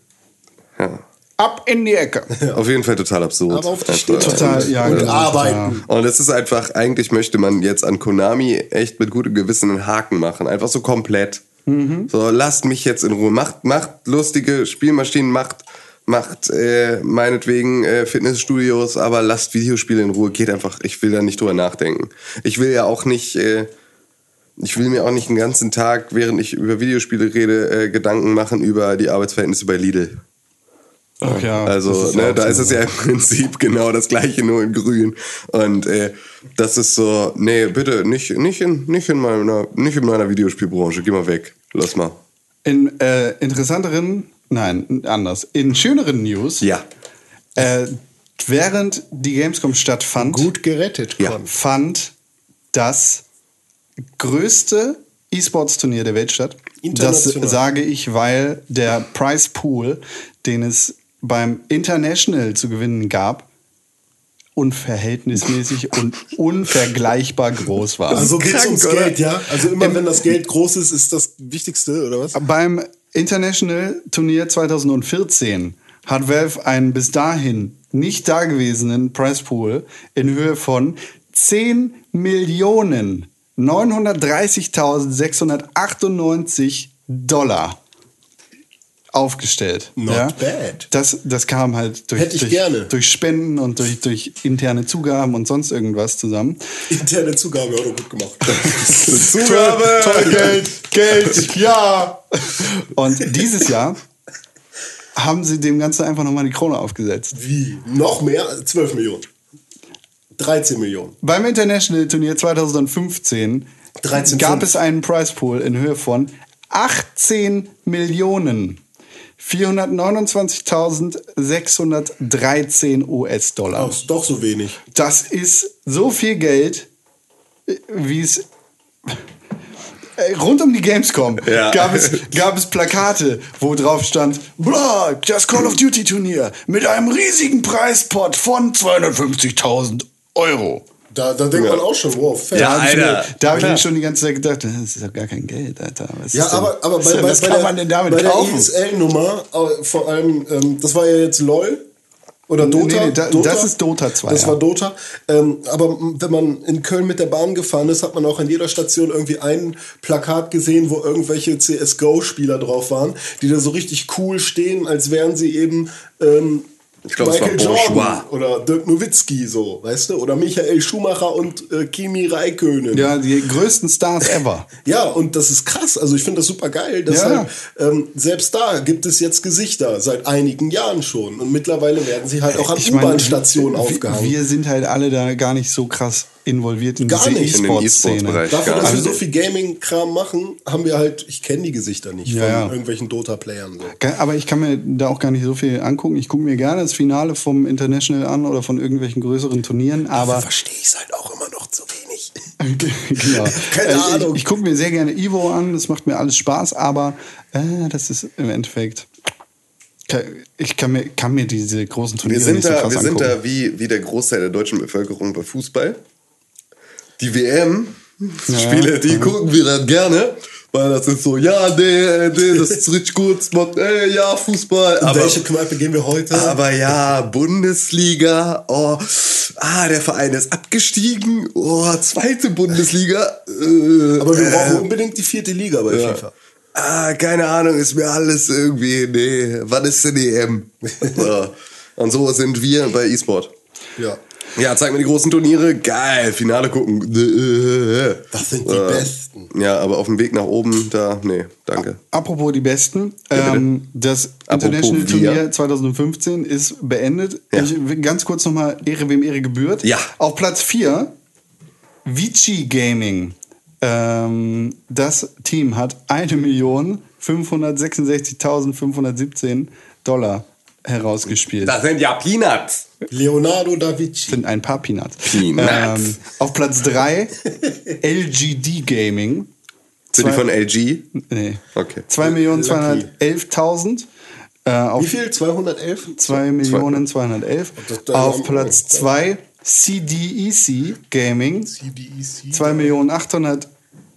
Ja. Ab in die Ecke. Auf jeden Fall total absurd. Aber auf die steht Total, ja, und genau, arbeiten. Und es ist einfach, eigentlich möchte man jetzt an Konami echt mit gutem Gewissen einen Haken machen. Einfach so komplett. So, lasst mich jetzt in Ruhe. Macht, macht lustige Spielmaschinen, macht, macht äh, meinetwegen äh, Fitnessstudios, aber lasst Videospiele in Ruhe. Geht einfach, ich will da nicht drüber nachdenken. Ich will ja auch nicht. Äh, ich will mir auch nicht den ganzen Tag, während ich über Videospiele rede, äh, Gedanken machen über die Arbeitsverhältnisse bei Lidl. Ach ja, Also, ne, da so. ist es ja im Prinzip genau das gleiche, nur in grün. Und äh, das ist so, nee, bitte, nicht, nicht, in, nicht, in meiner, nicht in meiner Videospielbranche, geh mal weg. Lass mal. In äh, interessanteren, nein, anders. In schöneren News, Ja. äh, während die Gamescom stattfand, Gut gerettet, Ja. Fand das größte E-Sports-Turnier der Welt statt. Das sage ich, weil der Prize Pool, den es beim International zu gewinnen gab, unverhältnismäßig und unvergleichbar groß war. Also geht's krank, ums oder? Geld, ja? Also immer wenn das Geld groß ist, ist das Wichtigste, oder was? Beim International Turnier 2014 hat Valve einen bis dahin nicht dagewesenen Prize Pool in Höhe von 10 Millionen 930.698 Dollar aufgestellt. Not ja? bad. Das, das kam halt durch, Hätte ich durch, gerne. durch Spenden und durch, durch interne Zugaben und sonst irgendwas zusammen. Interne Zugabe auch noch gut gemacht. Zugabe! Geld, Geld, ja. Und dieses Jahr haben sie dem Ganzen einfach nochmal die Krone aufgesetzt. Wie? Noch mehr? 12 Millionen. 13 Millionen. Beim International Turnier 2015 13,5. gab es einen Prize Pool in Höhe von 18 Millionen 429.613 US-Dollar. Oh, ist doch so wenig. Das ist so viel Geld, wie es. Äh, Rund um die Gamescom Ja. gab, es, gab es Plakate, wo drauf stand: Blah, das Call of Duty Turnier mit einem riesigen Preispot von 250.000 Euro. Da, da denkt man auch schon, wow, fair. Ja, Da habe ich, Alter. mir, da hab ich Klar. mir schon die ganze Zeit gedacht: Das ist doch gar kein Geld, Alter. Was Ja, aber, aber bei, bei, was bei kann der, man denn damit bei kaufen? der ESL-Nummer, äh, vor allem, ähm, das war ja jetzt LOL oder Nee, Dota. nee, da- das ist Dota 2, Das ja. war Dota. Ähm, aber wenn man in Köln mit der Bahn gefahren ist, hat man auch an jeder Station irgendwie ein Plakat gesehen, wo irgendwelche CSGO-Spieler drauf waren, die da so richtig cool stehen, als wären sie eben ähm, Ich glaube, es war Michael Bourgeois. Jordan oder Dirk Nowitzki so, weißt du? Oder Michael Schumacher und äh, Kimi Räikkönen. Ja, die größten Stars ever. Ja, und das ist krass. Also ich finde das super geil. Dass Ja. halt, ähm, selbst da gibt es jetzt Gesichter seit einigen Jahren schon. Und mittlerweile werden sie halt auch an U-Bahn-Stationen aufgehangen. Wir sind halt alle da gar nicht so krass involviert in Gar diese E-Sport-Szene. E-Sport-Bereich. Dafür, dass wir so viel Gaming-Kram machen, haben wir halt, ich kenne die Gesichter nicht Ja, von ja. irgendwelchen Dota-Playern. So. Aber ich kann mir da auch gar nicht so viel angucken. Ich gucke mir gerne das Finale vom International an oder von irgendwelchen größeren Turnieren, aber verstehe ich es halt auch immer noch zu wenig. genau. Keine ich, Ahnung. Ich, gucke mir sehr gerne Ivo an, das macht mir alles Spaß, aber äh, das ist im Endeffekt. Ich kann mir, kann mir diese großen Wir Turniere sind nicht so da, krass wir sind angucken. da wie, wie der Großteil der deutschen Bevölkerung bei Fußball. Die WM-Spiele, die gucken wir dann gerne, weil das ist so, ja, nee, nee, das ist richtig gut, macht, ey, ja, Fußball. In Aber, welche Kneipe gehen wir heute? aber ja, Bundesliga, oh, ah, der Verein ist abgestiegen, oh, zweite Bundesliga. Äh, aber wir äh, brauchen unbedingt die vierte Liga bei FIFA. Ah, keine Ahnung, ist mir alles irgendwie, nee, wann ist denn EM? so. Und so sind wir bei E-Sport. Ja. Ja, zeig mir die großen Turniere. Geil, Finale gucken. Das sind die Äh, Besten. Ja, aber auf dem Weg nach oben, da, nee, danke. Apropos die Besten, Ja, ähm, das Apropos International wir. Turnier 2015 ist beendet. Ja. Ich ganz kurz nochmal Ehre, wem Ehre gebührt. Ja. Auf Platz 4, Vici Gaming. Ähm, das Team hat 1.566.517 Dollar herausgespielt. Das sind ja Peanuts. Leonardo da Vinci. sind ein paar Peanuts. Peanuts. Ähm, auf Platz 3 LGD Gaming. Sind die Zwei- von LG? Nee. Okay. 2.211.000. Äh, Wie viel? 211? 2.211. Das- das- Auf Platz 2 CDEC Gaming. CDEC.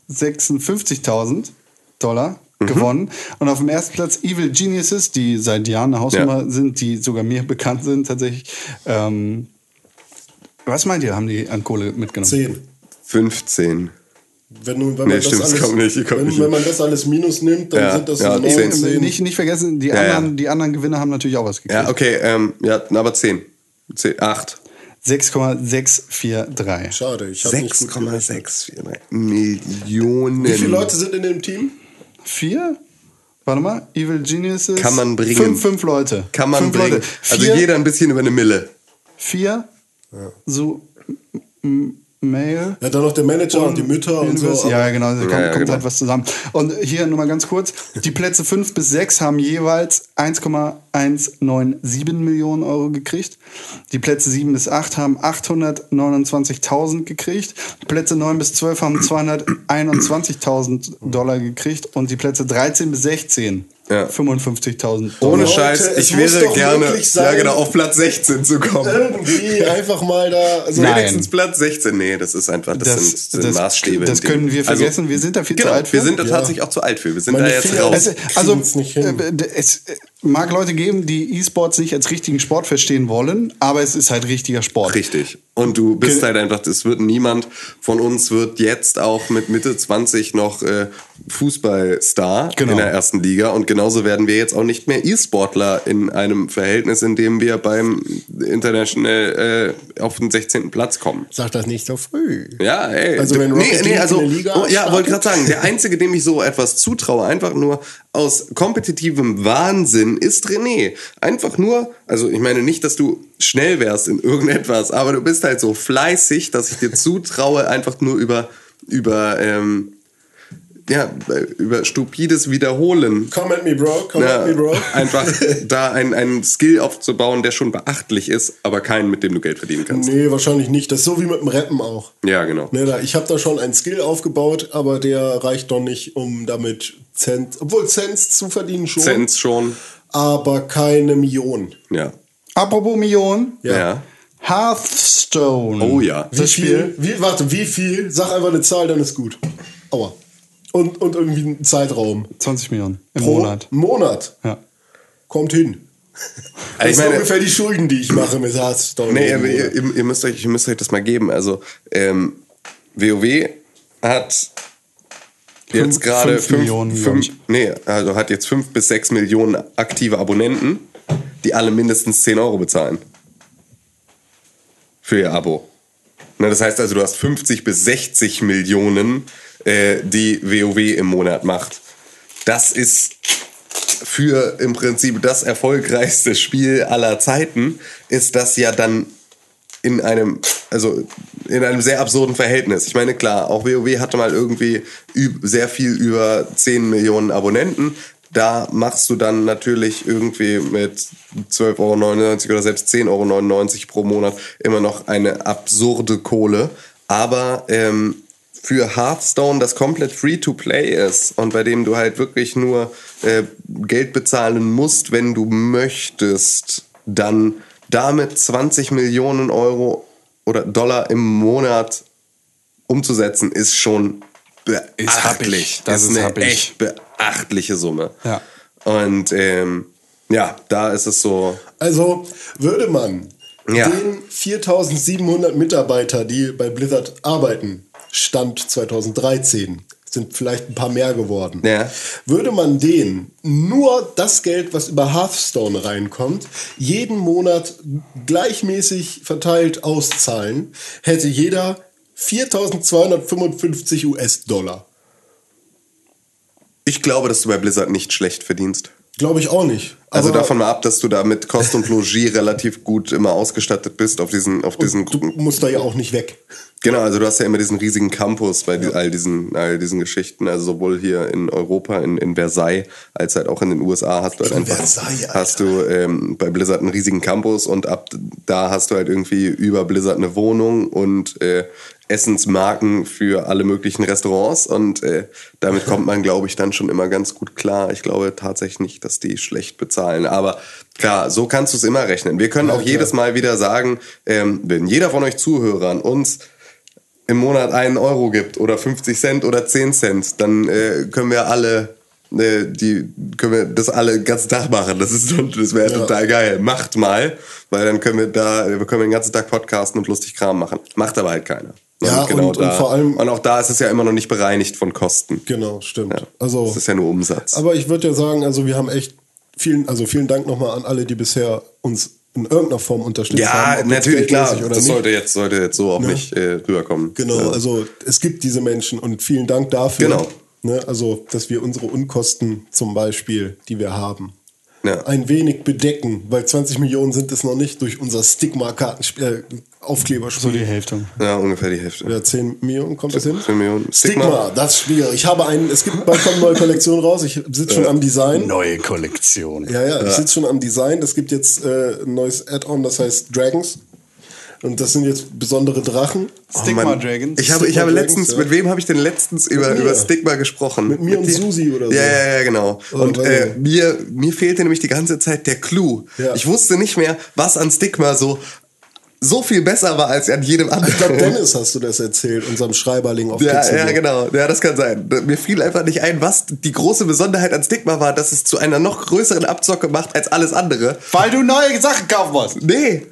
2.856.000 Dollar Mhm. gewonnen. Und auf dem ersten Platz Evil Geniuses, die seit Jahren eine Hausnummer sind, die sogar mir bekannt sind tatsächlich. Ähm, was meint ihr, haben die an Kohle mitgenommen? 10. 15. Wenn, du, wenn, Nee, man das stimmt, das alles, kommt nicht, wenn, nicht. wenn man das alles minus nimmt, dann Ja, sind das ja, so zehn. 19. Äh, Nicht, nicht vergessen, die, Ja, ja. anderen, die anderen Gewinner haben natürlich auch was gekriegt. Ja, okay, ähm, ja, aber 10. 10 8. 6,643. Schade, ich habe nicht gut gerechnet. 6,643 Millionen. Wie viele Leute sind in dem Team? Vier? Warte mal, Evil Geniuses. Kann man bringen. Fünf, fünf Leute. kann man fünf bringen? Leute. Also Vier, jeder ein bisschen über eine Mille. Vier. So m- Mail. Ja, dann noch der Manager und, die Mütter und so. Ja, genau, da kommt, Ja, ja, kommt genau. halt was zusammen. Und hier nur mal ganz kurz: Die Plätze 5 bis 6 haben jeweils 1,197 Millionen Euro gekriegt. Die Plätze 7 bis 8 haben 829.000 gekriegt. Plätze 9 bis 12 haben 221.000 Dollar gekriegt. Und die Plätze 13 bis 16 Ja. 55.000 Dollar. Ohne Scheiß, ich wäre gerne sein- ja, genau, auf Platz 16 zu kommen. Irgendwie einfach mal da. Also Nein. Wenigstens Platz 16. Nee, das ist einfach, das, sind, sind das, Maßstäbe. Das können wir Also, vergessen. wir sind da viel Genau, zu alt für. wir sind da tatsächlich auch zu alt für. Wir sind Meine da jetzt Finger- raus. Also, also äh, es äh, mag Leute geben, die E-Sports nicht als richtigen Sport verstehen wollen, aber es ist halt richtiger Sport. Richtig. Und du bist Ge- halt einfach, es wird niemand von uns wird jetzt auch mit Mitte 20 noch äh, Fußballstar Genau. in der ersten Liga. Und genauso werden wir jetzt auch nicht mehr E-Sportler in einem Verhältnis, in dem wir beim International äh, auf den 16. Platz kommen. Sag das nicht so früh. Ja, ey. Also wenn nee, Rocket nee, League also, in der Liga oh, ja, wollte gerade sagen, der Einzige, dem ich so etwas zutraue, einfach nur aus kompetitivem Wahnsinn, ist René. Einfach nur, also ich meine nicht, dass du schnell wärst in irgendetwas, aber du bist halt so fleißig, dass ich dir zutraue, einfach nur über, über, ähm, ja, über stupides Wiederholen Come at me, bro. Come ja, at me, bro. einfach da einen Skill aufzubauen, der schon beachtlich ist, aber keinen, mit dem du Geld verdienen kannst. Nee, wahrscheinlich nicht. Das ist so wie mit dem Rappen auch. Ja, genau. Ne, da, ich habe da schon einen Skill aufgebaut, aber der reicht noch nicht, um damit Cent, obwohl Cents zu verdienen schon, Cents schon. aber keine Millionen. Ja. Apropos Millionen, Ja. Hearthstone. Oh ja. Wie Das viel? Spiel. Wie, warte, wie viel? Sag einfach eine Zahl, dann ist gut. Aua. Und, und irgendwie einen Zeitraum. 20 Millionen im Pro Monat. Monat. Ja. Kommt hin. Das ich ist meine- ungefähr die Schulden, die ich mache mit Hearthstone. Nee, aber ihr, ihr, ihr, müsst euch, ihr müsst euch das mal geben. Also, ähm, WoW hat jetzt gerade fünf fünf, Millionen, glaub fünf, ich. nee, also hat jetzt fünf bis sechs Millionen aktive Abonnenten. die alle mindestens 10 Euro bezahlen. Für ihr Abo. Na, das heißt also, du hast 50 bis 60 Millionen, äh, die WoW im Monat macht. Das ist für im Prinzip das erfolgreichste Spiel aller Zeiten, ist das ja dann in einem, also in einem sehr absurden Verhältnis. Ich meine, klar, auch WoW hatte mal irgendwie sehr viel über 10 Millionen Abonnenten. Da machst du dann natürlich irgendwie mit 12,99 Euro oder selbst 10,99 Euro pro Monat immer noch eine absurde Kohle. Aber ähm, für Hearthstone, das komplett free-to-play ist und bei dem du halt wirklich nur äh, Geld bezahlen musst, wenn du möchtest, dann damit 20 Millionen Euro oder Dollar im Monat umzusetzen, ist schon beachtlich. happig. Das ist eine happig. echt beachtliche Summe. Ja. Und ähm, ja, da ist es so. Also würde man Ja. den 4700 Mitarbeiter, die bei Blizzard arbeiten, Stand 2013, sind vielleicht ein paar mehr geworden. Ja. Würde man denen nur das Geld, was über Hearthstone reinkommt, jeden Monat gleichmäßig verteilt auszahlen, hätte jeder 4255 US-Dollar. Ich glaube, dass du bei Blizzard nicht schlecht verdienst. Glaube ich auch nicht. Also davon mal ab, dass du da mit Kost und Logis relativ gut immer ausgestattet bist auf diesen, auf diesen du musst da ja auch nicht weg. Genau, also du hast ja immer diesen riesigen Campus bei die, all, diesen, all diesen Geschichten. Also sowohl hier in Europa, in, in Versailles, als halt auch in den USA hast du halt In einfach Versailles, Alter. hast du ähm, bei Blizzard einen riesigen Campus und ab da hast du halt irgendwie über Blizzard eine Wohnung und äh, Essensmarken für alle möglichen Restaurants und äh, damit kommt man, glaube ich, dann schon immer ganz gut klar. Ich glaube tatsächlich nicht, dass die schlecht bezahlen. Aber klar, so kannst du es immer rechnen. Wir können auch jedes Mal wieder sagen, ähm, wenn jeder von euch Zuhörern uns im Monat einen Euro gibt oder 50 Cent oder 10 Cent, dann äh, können wir alle äh, die können wir das alle den ganzen Tag machen. Das ist das wäre Ja. total geil. Macht mal, weil dann können wir da wir können den ganzen Tag podcasten und lustig Kram machen. Macht aber halt keiner. Ja, und- und da, vor allem- und auch da ist es ja immer noch nicht bereinigt von Kosten. Genau, stimmt. Ja. Also Das ist ja nur Umsatz. Aber ich würde ja sagen, also wir haben echt vielen, also vielen Dank nochmal an alle, die bisher uns in irgendeiner Form unterstützt haben. ja, ob jetzt natürlich klar. Das nicht. sollte jetzt sollte jetzt so auch nicht äh, rüberkommen. Genau, Ja. also es gibt diese Menschen und vielen Dank dafür. Genau. Ne, also, dass wir unsere Unkosten zum Beispiel, die wir haben, Ja. ein wenig bedecken, weil 20 Millionen sind es noch nicht durch unser Stigma-Kartenspiel, äh, Aufkleberspiel. So die Hälfte. ja, ungefähr die Hälfte. Oder 10 Millionen, kommt das hin? 10 Millionen. Stigma, Stigma. das Spiel. Ich habe einen, es gibt bald kommt eine neue Kollektion raus, ich sitze schon am Design. Neue Kollektion. Ja, ja, ich sitze schon am Design. Es gibt jetzt äh, ein neues Add-on, das heißt Dragons. Und das sind jetzt besondere Drachen. Stigma Oh. Dragons. Ich habe, ich Stigma habe Dragons, letztens, ja. mit wem habe ich denn letztens über, über Stigma gesprochen? Mit mir und dir? Susi oder so. Ja, ja, ja, genau. Oder und äh, mir, mir fehlte nämlich die ganze Zeit der Clou. Ja. Ich wusste nicht mehr, was an Stigma so, so viel besser war als an jedem anderen. Ich glaube, Dennis hast du das erzählt, unserem Schreiberling auf Ja, Pixelbook. ja, genau. Ja, das kann sein. Mir fiel einfach nicht ein, was die große Besonderheit an Stigma war, dass es zu einer noch größeren Abzocke macht als alles andere. Weil du neue Sachen kaufen musst. Nee.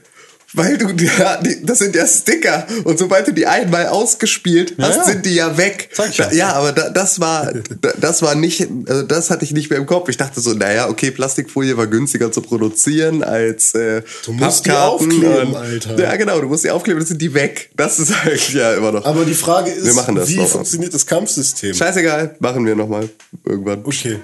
Weil du, ja, die, das sind ja Sticker und sobald du die einmal ausgespielt hast, ja. sind die ja weg. Ja. Aber da, das war, da, das war nicht, also das hatte ich nicht mehr im Kopf. Ich dachte so, naja, okay, Plastikfolie war günstiger zu produzieren als äh, Du musst die Pappkarten aufkleben, und- Alter. Ja, genau, du musst die aufkleben, dann sind die weg. Das ist eigentlich ja immer noch. Aber die Frage ist, Wir machen das wie funktioniert das Kampfsystem? Scheißegal, machen wir nochmal irgendwann. Okay.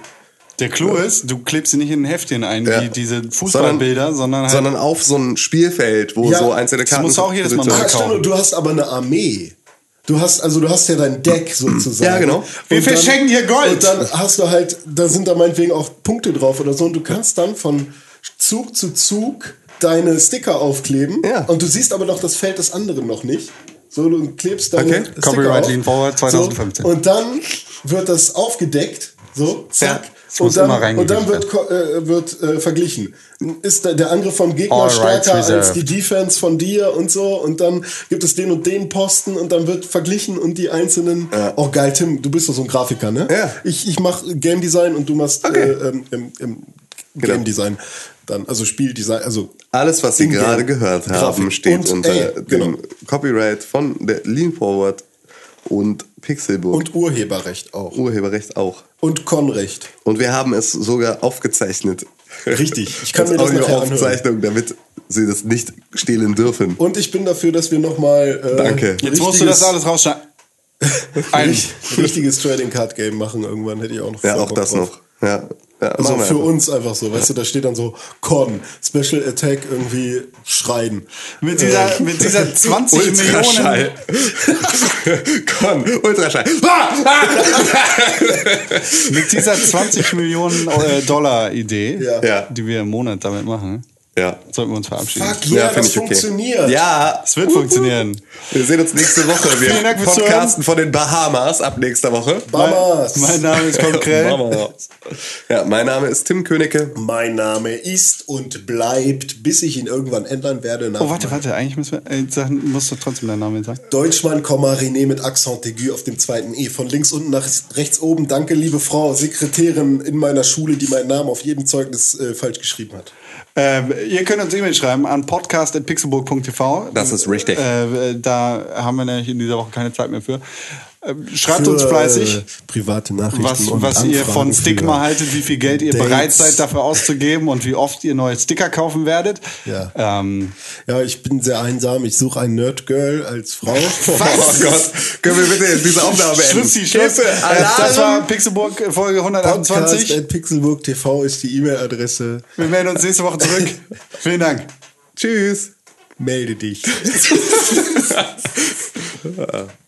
Der Clou ist, du klebst sie nicht in ein Heftchen ein, Ja. wie diese Fußballbilder, sondern, halt, sondern auf so ein Spielfeld, wo Ja, so einzelne das Karten. musst du auch jedes Mal Ah, kaufen. du hast aber eine Armee. Du hast, also du hast ja dein Deck sozusagen. Ja, genau. Wir verschenken hier Gold. Und dann hast du halt, da sind da meinetwegen auch Punkte drauf oder so. Und du kannst dann von Zug zu Zug deine Sticker aufkleben. Ja. Und du siehst aber noch das Feld des anderen noch nicht. So, du klebst deine Okay. Sticker Copyright auf. Lean Forward 2015. So, und dann wird das aufgedeckt. So, zack. Ja, das und, muss dann, immer und dann wird, äh, wird äh, verglichen. Ist der, Angriff vom Gegner All stärker als reserved. die Defense von dir und so und dann gibt es den und den Posten und dann wird verglichen und die einzelnen. Oh geil, Tim, du bist doch so ein Grafiker, ne? Ja. Ich, ich mache Game Design und du machst Okay. äh, ähm, im, im Genau. Game Design. Dann, also Spieldesign, also Alles, was Sie gerade gehört haben, Grafik. steht Und, unter ey, dem genau. Copyright von der Lean Forward und Pixelbook. und Urheberrecht auch. Urheberrecht auch. Und Konrecht. Und wir haben es sogar aufgezeichnet Richtig. Ich kann mir das nachher anhören. Audioaufzeichnung, damit sie das nicht stehlen dürfen. Und ich bin dafür, dass wir nochmal äh, Danke. Jetzt musst du das alles rausschneiden. Ein, richtiges Trading Card Game machen irgendwann hätte ich auch noch Ja, auch das drauf. noch. Ja. Ja Also für einfach. uns einfach so, weißt du, da steht dann so Con, Special Attack irgendwie schreien. mit, dieser, mit dieser 20 Millionen. Ultraschall. Con, Ultraschall. Ah! Ah! Mit dieser 20 Millionen äh, Dollar Idee. Ja. die wir im Monat damit machen, Ja. sollten wir uns verabschieden. Fuck yeah, find das ich okay. funktioniert. Ja, Es wird funktionieren. wir sehen uns nächste Woche. Wir Vielen Dank fürs podcasten von den Bahamas ab nächster Woche. Bamas. Mein Name ist. Bahamas. Ja, mein Name ist Tim Königke. Mein Name ist und bleibt, bis ich ihn irgendwann ändern werde, nach Oh, warte, warte, eigentlich müssen wir, äh, sagen, musst du trotzdem deinen Namen sagen. Deutschmann, René mit Accent aigu auf dem zweiten E. Von links unten nach rechts oben. Danke, liebe Frau, Sekretärin in meiner Schule, die meinen Namen auf jedem Zeugnis äh, falsch geschrieben hat. Ähm, ihr könnt uns E-Mail schreiben an podcast.pixelburg.tv. Das ist richtig. Äh, da haben wir nämlich in dieser Woche keine Zeit mehr für. Ähm, schreibt uns Für, fleißig. Äh, private Nachrichten. was, und was ihr von Stigma haltet, wie viel Geld ihr Dates. bereit seid, dafür auszugeben und wie oft ihr neue Sticker kaufen werdet. Ja. Ähm, Ja, ich bin sehr einsam. Ich suche ein Nerdgirl als Frau. Oh Gott, können wir bitte diese Aufnahme beenden? Schlussi, Schluss. Äh, Alarm! das war Pixelburg äh, Folge 128. Podcast.pixelburg TV ist die E-Mail-Adresse. Wir melden uns nächste Woche zurück. Vielen Dank. Tschüss. Melde dich.